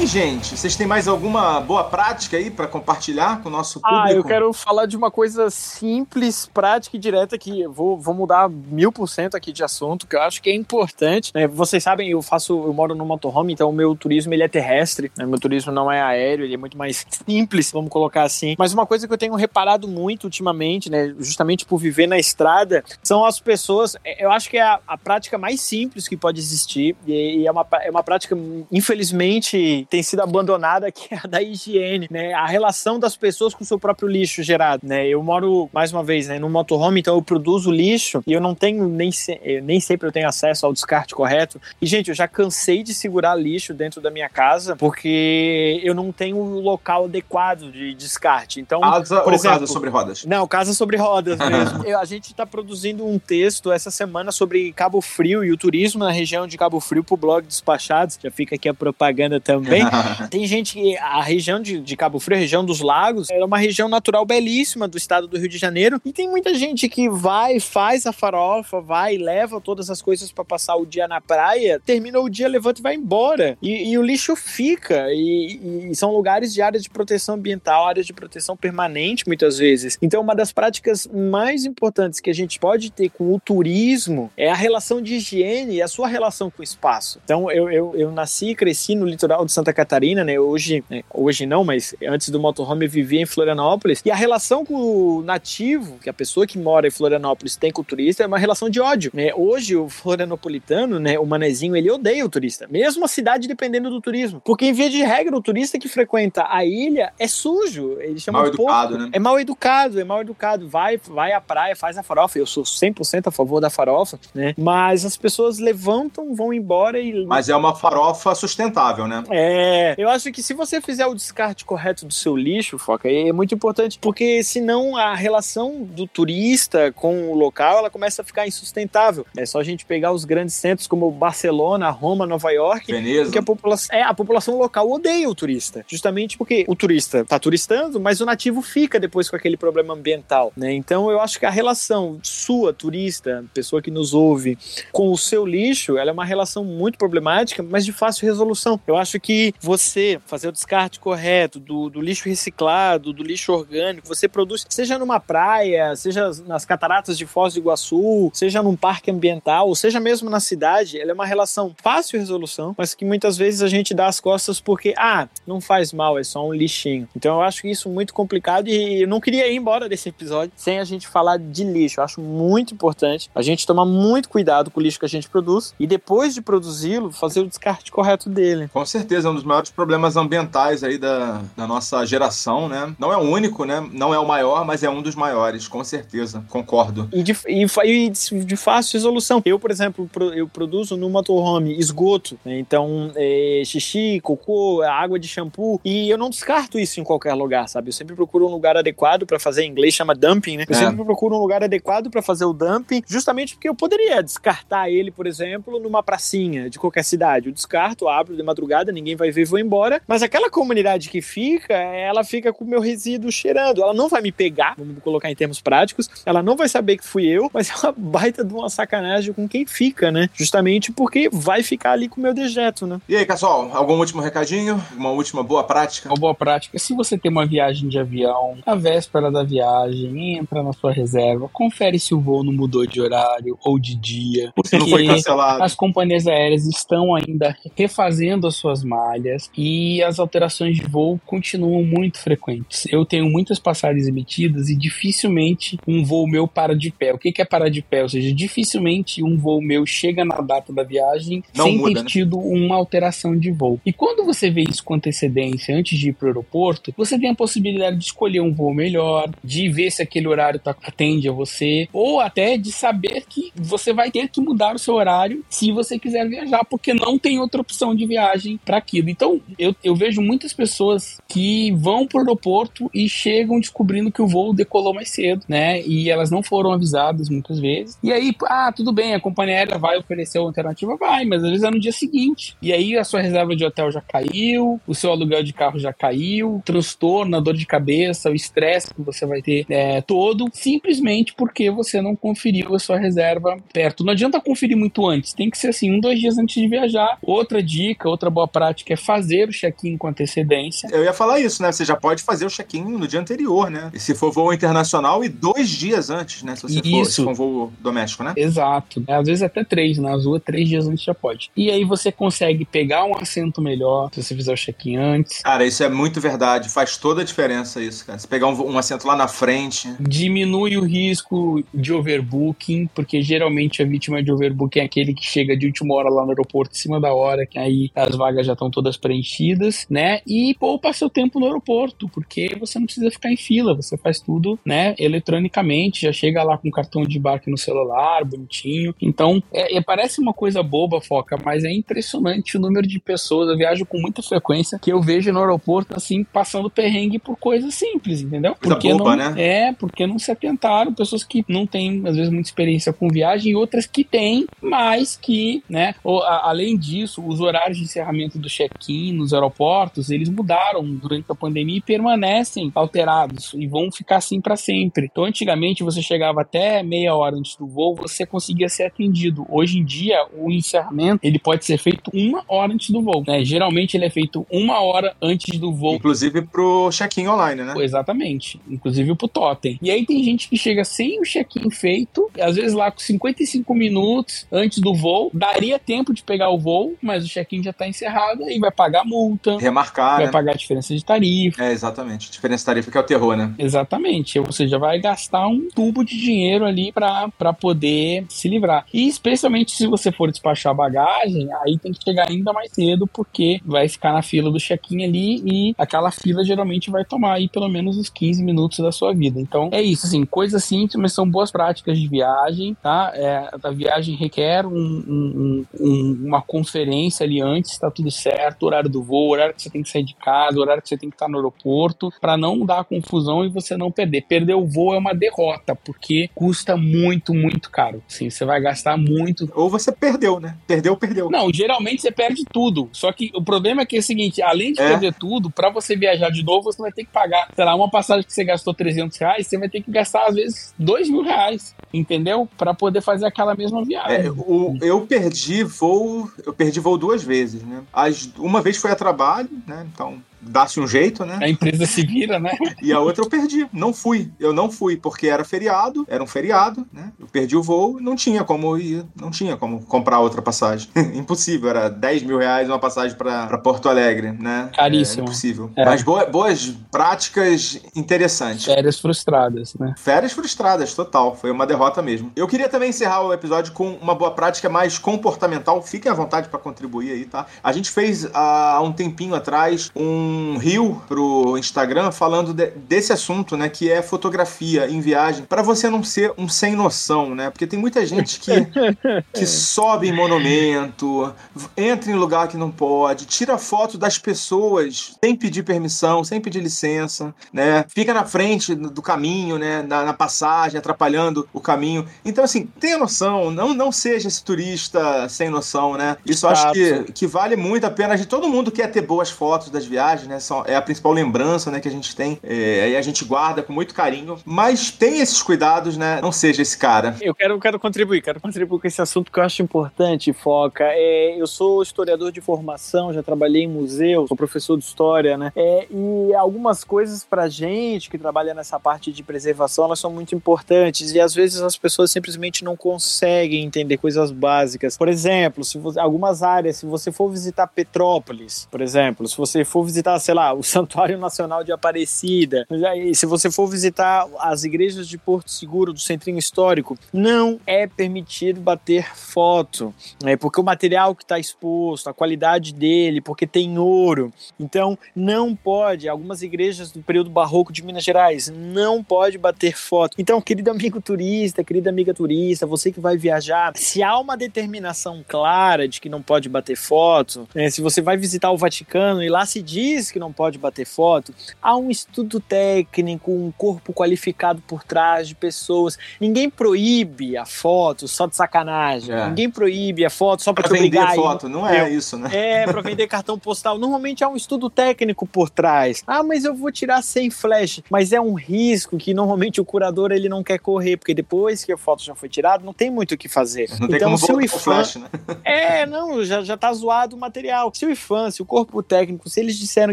Gente? Vocês têm mais alguma boa prática aí para compartilhar com o nosso público? Ah, eu quero falar de uma coisa simples, prática e direta que vou, vou mudar mil por cento aqui de assunto, que eu acho que é importante. É, vocês sabem, eu faço, eu moro no motorhome, então o meu turismo ele é terrestre, né? meu turismo não é aéreo, ele é muito mais simples, vamos colocar assim. Mas uma coisa que eu tenho reparado muito ultimamente, né, justamente por viver na estrada, são as pessoas. É, eu acho que é a, a prática mais simples que pode existir e, e é, uma, é uma prática, infelizmente, tem sido abandonada, que é a da higiene, né? A relação das pessoas com o seu próprio lixo gerado, né? Eu moro, mais uma vez, né, no motorhome, então eu produzo lixo e eu não tenho, nem, se, nem sempre eu tenho acesso ao descarte correto. E, gente, eu já cansei de segurar lixo dentro da minha casa porque eu não tenho o local adequado de descarte. Então, casa por ou exemplo, casa sobre rodas? Não, casa sobre rodas mesmo. eu, a gente está produzindo um texto essa semana sobre Cabo Frio e o turismo na região de Cabo Frio pro blog Despachados. Já fica aqui a propaganda também. Tem gente que a região de, de, Cabo Frio, a região dos lagos, é uma região natural belíssima do estado do Rio de Janeiro. E tem muita gente que vai, faz a farofa, vai, leva todas as coisas para passar o dia na praia, termina o dia, levanta e vai embora. E, e o lixo fica. E, e, são lugares de áreas de proteção ambiental, áreas de proteção permanente, muitas vezes. Então, uma das práticas mais importantes que a gente pode ter com o turismo é a relação de higiene e a sua relação com o espaço. Então, eu, eu, eu nasci e cresci no litoral de Santa Catarina, né? Hoje, né? hoje não, mas antes do motorhome eu vivia em Florianópolis. E a relação com o nativo, que a pessoa que mora em Florianópolis tem com o turista, é uma relação de ódio, né? Hoje o florianopolitano, né, o manezinho, ele odeia o turista, mesmo a cidade dependendo do turismo. Porque em via de regra, o turista que frequenta a ilha é sujo, ele chama mal educado, né? É mal educado, é mal educado. Vai, vai à praia, faz a farofa. Eu sou 100% a favor da farofa, né? Mas as pessoas levantam, vão embora e Mas é uma farofa sustentável, né? É, é, eu acho que se você fizer o descarte correto do seu lixo, Foca, é muito importante, porque senão a relação do turista com o local, ela começa a ficar insustentável. É só a gente pegar os grandes centros como Barcelona, Roma, Nova York, Veneza. que a população, é, a população local odeia o turista, justamente porque o turista tá turistando, mas o nativo fica depois com aquele problema ambiental, né? Então eu acho que a relação sua, turista, pessoa que nos ouve, com o seu lixo, ela é uma relação muito problemática, mas de fácil resolução. Eu acho que você fazer o descarte correto do, do lixo reciclado, do lixo orgânico, você produz, seja numa praia, seja nas cataratas de Foz do Iguaçu, seja num parque ambiental, ou seja mesmo na cidade, ela é uma relação fácil de resolução, mas que muitas vezes a gente dá as costas porque, ah, não faz mal, é só um lixinho. Então eu acho isso muito complicado e eu não queria ir embora desse episódio sem a gente falar de lixo. Eu acho muito importante a gente tomar muito cuidado com o lixo que a gente produz e depois de produzi-lo, fazer o descarte correto dele. Com certeza, dos maiores problemas ambientais aí da, da nossa geração, né? Não é o único, né? Não é o maior, mas é um dos maiores, com certeza. Concordo. E de, e, e de fácil resolução. Eu, por exemplo, eu produzo no motorhome esgoto, né? então é, xixi, cocô, água de shampoo, e eu não descarto isso em qualquer lugar, sabe? Eu sempre procuro um lugar adequado para fazer, em inglês chama dumping, né? Eu é. sempre procuro um lugar adequado para fazer o dumping, justamente porque eu poderia descartar ele, por exemplo, numa pracinha de qualquer cidade. Eu descarto, abro de madrugada, ninguém vai ver, vou embora. Mas aquela comunidade que fica, ela fica com o meu resíduo cheirando. Ela não vai me pegar, vamos colocar em termos práticos, ela não vai saber que fui eu, mas é uma baita de uma sacanagem com quem fica, né? Justamente porque vai ficar ali com o meu dejeto, né? E aí, pessoal, algum último recadinho? Uma última boa prática? Uma boa prática. Se você tem uma viagem de avião, a véspera da viagem, entra na sua reserva, confere se o voo não mudou de horário ou de dia. Porque não foi cancelado. As companhias aéreas estão ainda refazendo as suas malhas e as alterações de voo continuam muito frequentes. Eu tenho muitas passagens emitidas e dificilmente um voo meu para de pé. O que é parar de pé? Ou seja, dificilmente um voo meu chega na data da viagem não sem muda, ter né? tido uma alteração de voo. E quando você vê isso com antecedência antes de ir para o aeroporto, você tem a possibilidade de escolher um voo melhor, de ver se aquele horário tá, atende a você, ou até de saber que você vai ter que mudar o seu horário se você quiser viajar, porque não tem outra opção de viagem para aquilo. Então, eu, eu vejo muitas pessoas que vão para o aeroporto e chegam descobrindo que o voo decolou mais cedo, né? E elas não foram avisadas muitas vezes. E aí, ah, tudo bem, a companhia aérea vai oferecer uma alternativa, vai, mas às vezes é no dia seguinte. E aí a sua reserva de hotel já caiu, o seu aluguel de carro já caiu, o transtorno, a dor de cabeça, o estresse que você vai ter é, todo, simplesmente porque você não conferiu a sua reserva perto. Não adianta conferir muito antes, tem que ser assim, um, dois dias antes de viajar. Outra dica, outra boa prática é fazer o check-in com antecedência. Eu ia falar isso, né? Você já pode fazer o check-in no dia anterior, né? E se for voo internacional e dois dias antes, né? Se você isso. for, se for um voo doméstico, né? Exato. É, às vezes até três, na né? Azul, três dias antes já pode. E aí você consegue pegar um assento melhor se você fizer o check-in antes. Cara, isso é muito verdade. Faz toda a diferença isso, cara. Se pegar um, um assento lá na frente. Diminui o risco de overbooking, porque geralmente a vítima de overbooking é aquele que chega de última hora lá no aeroporto, em cima da hora, que aí as vagas já estão todas preenchidas, né? E poupa seu tempo no aeroporto, porque você não precisa ficar em fila, você faz tudo, né, eletronicamente, já chega lá com cartão de embarque no celular, bonitinho. Então, é, é, parece uma coisa boba, Foca, mas é impressionante o número de pessoas. Eu viajo com muita frequência que eu vejo no aeroporto, assim, passando perrengue por coisas simples, entendeu? Coisa porque boba, não, né? É, porque não se atentaram, pessoas que não têm, às vezes, muita experiência com viagem e outras que têm, mas que, né, ou, a, além disso, os horários de encerramento do check-in nos aeroportos, eles mudaram durante a pandemia e permanecem alterados e vão ficar assim para sempre. Então, antigamente, você chegava até meia hora antes do voo, você conseguia ser atendido. Hoje em dia, o encerramento ele pode ser feito uma hora antes do voo. Né? Geralmente, ele é feito uma hora antes do voo. Inclusive pro check-in online, né? Exatamente. Inclusive pro totem. E aí tem gente que chega sem o check-in feito, às vezes lá com 55 minutos antes do voo, daria tempo de pegar o voo, mas o check-in já tá encerrado e vai pagar multa. Remarcar. Vai né? pagar a diferença de tarifa. É, exatamente. Diferença de tarifa que é o terror, né? Exatamente. Ou seja, vai gastar um tubo de dinheiro ali para poder se livrar. E especialmente se você for despachar bagagem, aí tem que chegar ainda mais cedo, porque vai ficar na fila do check-in ali e aquela fila geralmente vai tomar aí pelo menos uns 15 minutos da sua vida. Então é isso, assim, coisas simples, mas são boas práticas de viagem, tá? É, a viagem requer um, um, um, uma conferência ali antes, tá tudo certo, horário do voo, horário que você tem que sair de casa, horário que você tem que estar no aeroporto, para não dar confusão e você não perder. Perder o voo é uma derrota, porque custa muito, muito caro. Sim, você vai gastar muito. Ou você perdeu, né? Perdeu, perdeu. Não, geralmente você perde tudo. Só que o problema é que é o seguinte: além de é. perder tudo, para você viajar de novo, você vai ter que pagar, sei lá, uma passagem que você gastou 300 reais, você vai ter que gastar, às vezes, 2 mil reais, entendeu? Para poder fazer aquela mesma viagem. É, o, eu perdi voo, eu perdi voo duas vezes, né? As, uma vez foi a trabalho, né? Então dá-se um jeito, né? A empresa se vira, né? E a outra eu perdi, não fui. Eu não fui, porque era feriado, era um feriado, né? Eu perdi o voo, não tinha como ir, não tinha como comprar outra passagem. impossível, era 10 mil reais uma passagem para Porto Alegre, né? Caríssimo. É impossível. É. Mas boas, boas práticas interessantes. Férias frustradas, né? Férias frustradas, total. Foi uma derrota mesmo. Eu queria também encerrar o episódio com uma boa prática mais comportamental. Fiquem à vontade para contribuir aí, tá? A gente fez há um tempinho atrás um um rio pro Instagram falando de, desse assunto, né, que é fotografia em viagem, para você não ser um sem noção, né? Porque tem muita gente que que sobe em monumento, entra em lugar que não pode, tira foto das pessoas sem pedir permissão, sem pedir licença, né? Fica na frente do caminho, né, na, na passagem, atrapalhando o caminho. Então assim, tenha noção, não não seja esse turista sem noção, né? Isso acho que, que vale muito a pena. De todo mundo quer ter boas fotos das viagens né? São, é a principal lembrança, né, que a gente tem. É, e a gente guarda com muito carinho. Mas tem esses cuidados, né? Não seja esse cara. Eu quero, quero contribuir, quero contribuir com esse assunto que eu acho importante, Foca. É, eu sou historiador de formação, já trabalhei em museu, sou professor de história, né? É, e algumas coisas pra gente que trabalha nessa parte de preservação, elas são muito importantes. E às vezes as pessoas simplesmente não conseguem entender coisas básicas. Por exemplo, se você, algumas áreas, se você for visitar Petrópolis, por exemplo, se você for visitar sei lá, o Santuário Nacional de Aparecida, se você for visitar as igrejas de Porto Seguro, do Centrinho Histórico, não é permitido bater foto, né, porque o material que está exposto, a qualidade dele, porque tem ouro. Então, não pode, algumas igrejas do período barroco de Minas Gerais, não pode bater foto. Então, querido amigo turista, querida amiga turista, você que vai viajar, se há uma determinação clara de que não pode bater foto, né, se você vai visitar o Vaticano e lá se diz diz que não pode bater foto, há um estudo técnico, um corpo qualificado por trás de pessoas. Ninguém proíbe a foto só de sacanagem. É. Ninguém proíbe a foto só para vender foto, não é isso, né? É, para vender cartão postal. Normalmente há um estudo técnico por trás. Ah, mas eu vou tirar sem flash. Mas é um risco que normalmente o curador ele não quer correr, porque depois que a foto já foi tirada, não tem muito o que fazer. Não então, tem como se o IFAM, flash, né? É, não, já, já tá zoado o material. Se o IFAM, se o corpo técnico, se eles disseram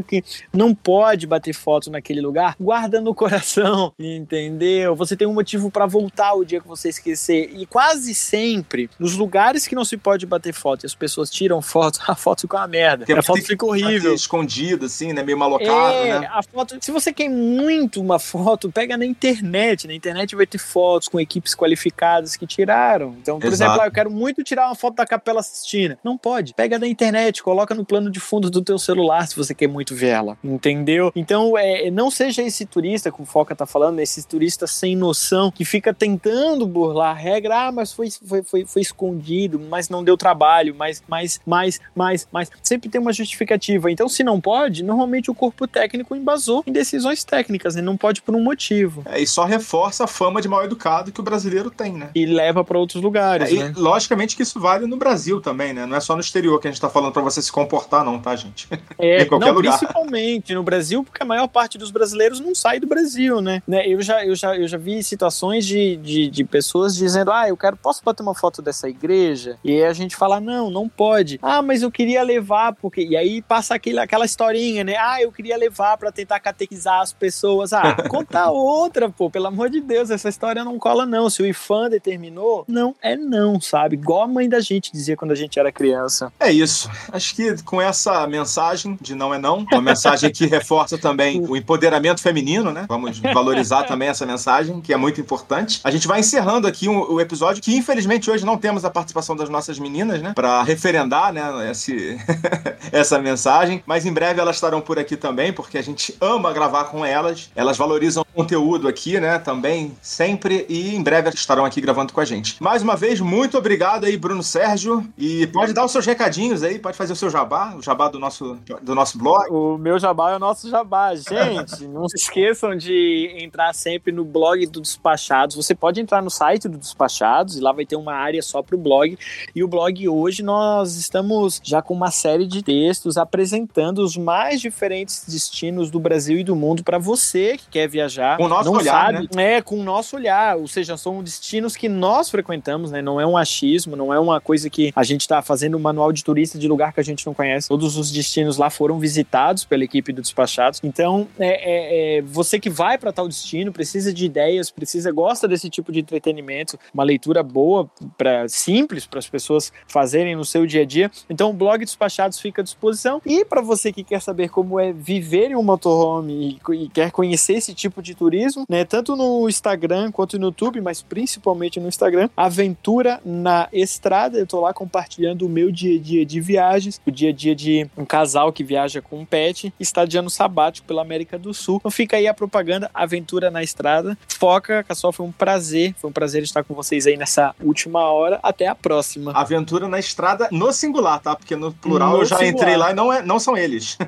que não pode bater foto naquele lugar, guarda no coração, entendeu? Você tem um motivo para voltar o dia que você esquecer. E quase sempre, nos lugares que não se pode bater foto e as pessoas tiram foto, a foto fica uma merda. a foto fica horrível. Escondida, assim, né? Meio malocado, é, né? A foto, se você quer muito uma foto, pega na internet. Na internet vai ter fotos com equipes qualificadas que tiraram. Então, por Exato. exemplo, ah, eu quero muito tirar uma foto da Capela Sistina. Não pode. Pega da internet, coloca no plano de fundo do teu celular se você quer muito ver ela, entendeu? Então, é, não seja esse turista, que o Foca tá falando, esse turista sem noção, que fica tentando burlar a regra, ah, mas foi, foi, foi, foi escondido, mas não deu trabalho, mas, mas, mas, mas, mas, sempre tem uma justificativa. Então, se não pode, normalmente o corpo técnico embasou em decisões técnicas, né? não pode por um motivo. É, e só reforça a fama de mal educado que o brasileiro tem, né? E leva para outros lugares, é, né? E, logicamente que isso vale no Brasil também, né? Não é só no exterior que a gente tá falando para você se comportar, não, tá, gente? É, em qualquer não, lugar. Principalmente no Brasil, porque a maior parte dos brasileiros não sai do Brasil, né? né? Eu, já, eu, já, eu já vi situações de, de, de pessoas dizendo: ah, eu quero, posso bater uma foto dessa igreja? E aí a gente fala: não, não pode. Ah, mas eu queria levar, porque. E aí passa aquele, aquela historinha, né? Ah, eu queria levar para tentar catequizar as pessoas. Ah, conta outra, pô, pelo amor de Deus, essa história não cola, não. Se o IFAM determinou, não é não, sabe? Igual a mãe da gente dizia quando a gente era criança. É isso. Acho que com essa mensagem de não é não, uma mensagem que reforça também o empoderamento feminino, né? Vamos valorizar também essa mensagem, que é muito importante. A gente vai encerrando aqui o, o episódio, que infelizmente hoje não temos a participação das nossas meninas, né? Para referendar, né? Esse, essa mensagem. Mas em breve elas estarão por aqui também, porque a gente ama gravar com elas. Elas valorizam o conteúdo aqui, né? Também, sempre. E em breve estarão aqui gravando com a gente. Mais uma vez, muito obrigado aí, Bruno Sérgio. E pode dar os seus recadinhos aí, pode fazer o seu jabá, o jabá do nosso, do nosso blog. O meu jabá é o nosso jabá. Gente, não se esqueçam de entrar sempre no blog do Despachados. Você pode entrar no site do Despachados e lá vai ter uma área só para o blog. E o blog hoje nós estamos já com uma série de textos apresentando os mais diferentes destinos do Brasil e do mundo para você que quer viajar. Com o nosso não olhar, sabe, né? É, com o nosso olhar. Ou seja, são destinos que nós frequentamos, né? Não é um achismo, não é uma coisa que a gente está fazendo um manual de turista de lugar que a gente não conhece. Todos os destinos lá foram visitados pela equipe do Despachados. Então, é, é, é você que vai para tal destino, precisa de ideias, precisa, gosta desse tipo de entretenimento, uma leitura boa, para simples, para as pessoas fazerem no seu dia a dia. Então, o blog Despachados fica à disposição. E para você que quer saber como é viver em um motorhome e, e quer conhecer esse tipo de turismo, né? Tanto no Instagram quanto no YouTube, mas principalmente no Instagram, Aventura na Estrada. Eu tô lá compartilhando o meu dia a dia de viagens, o dia a dia de um casal que viaja com um pet, está de ano sabático pela América do Sul. Então fica aí a propaganda Aventura na Estrada. Foca, Cassol, foi um prazer, foi um prazer estar com vocês aí nessa última hora. Até a próxima. Aventura na estrada no singular, tá? Porque no plural No eu já singular. entrei lá e não, é, não são eles.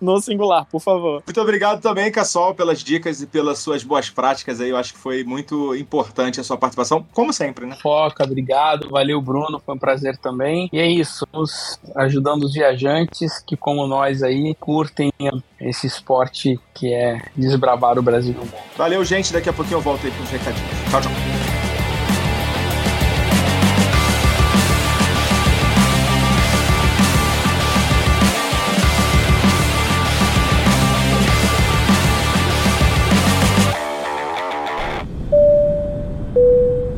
No singular, por favor. Muito obrigado também, Cassol, pelas dicas e pelas suas boas práticas aí. Eu acho que foi muito importante a sua participação, como sempre, né? Foca, obrigado. Valeu, Bruno. Foi um prazer também. E é isso. Vamos ajudando os viajantes que, como nós aí, curtem esse esporte que é desbravar o Brasil e o mundo. Valeu, gente. Daqui a pouquinho eu volto aí com os recadinhos. Tchau, tchau.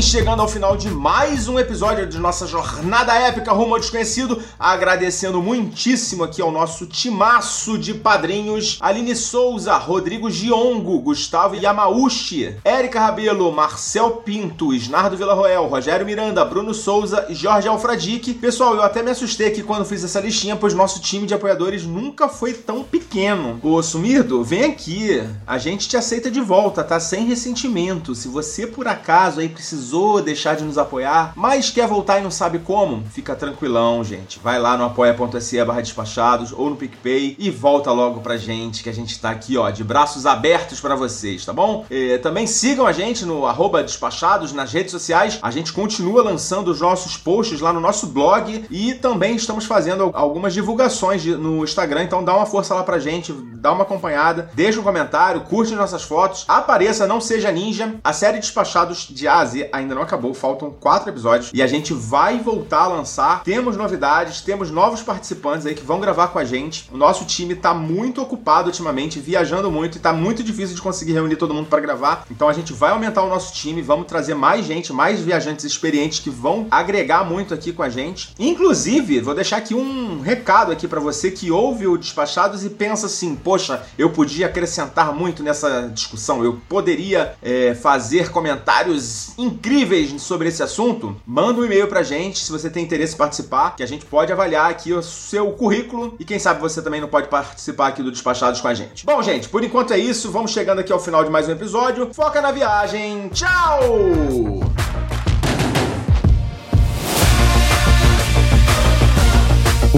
Chegando ao final de mais um episódio de nossa jornada épica rumo ao desconhecido, agradecendo muitíssimo aqui ao nosso timaço de padrinhos, Aline Souza, Rodrigo Giongo, Gustavo Yamauchi, Érica Rabelo, Marcel Pinto, Isnardo Villarroel, Rogério Miranda, Bruno Souza e Jorge Alfradique. Pessoal, eu até me assustei aqui quando fiz essa listinha, pois nosso time de apoiadores nunca foi tão pequeno. Ô, Sumirdo, vem aqui, a gente te aceita de volta, tá? Sem ressentimento. Se você por acaso aí precisou deixar de nos apoiar, mas quer voltar e não sabe como, fica tranquilão, gente. Vai lá no apoia.se barra despachados ou no PicPay e volta logo pra gente, que a gente tá aqui, ó, de braços abertos pra vocês, tá bom? Eh, também sigam a gente no arroba despachados nas redes sociais. A gente continua lançando os nossos posts lá no nosso blog e também estamos fazendo algumas divulgações no Instagram, então dá uma força lá pra gente, dá uma acompanhada, deixa um comentário, curte nossas fotos, apareça, não seja ninja. A série Despachados de a Z ainda não acabou, faltam quatro episódios e a gente vai voltar a lançar. Temos novidades, temos novos participantes aí que vão gravar com a gente. O nosso time tá muito ocupado ultimamente, viajando muito e tá muito difícil de conseguir reunir todo mundo para gravar. Então a gente vai aumentar o nosso time, vamos trazer mais gente, mais viajantes experientes que vão agregar muito aqui com a gente. Inclusive, vou deixar aqui um recado aqui para você que ouve o Despachados e pensa assim: poxa, eu podia acrescentar muito nessa discussão, eu poderia é, fazer comentários incríveis sobre esse assunto. Manda um e-mail pra gente se você tem interesse em participar, que a gente pode avaliar aqui o seu currículo e quem sabe você também não pode participar aqui do Despachados com a gente. Bom, gente, por enquanto é isso, vamos chegando aqui ao final de mais um episódio. Foca na viagem, tchau!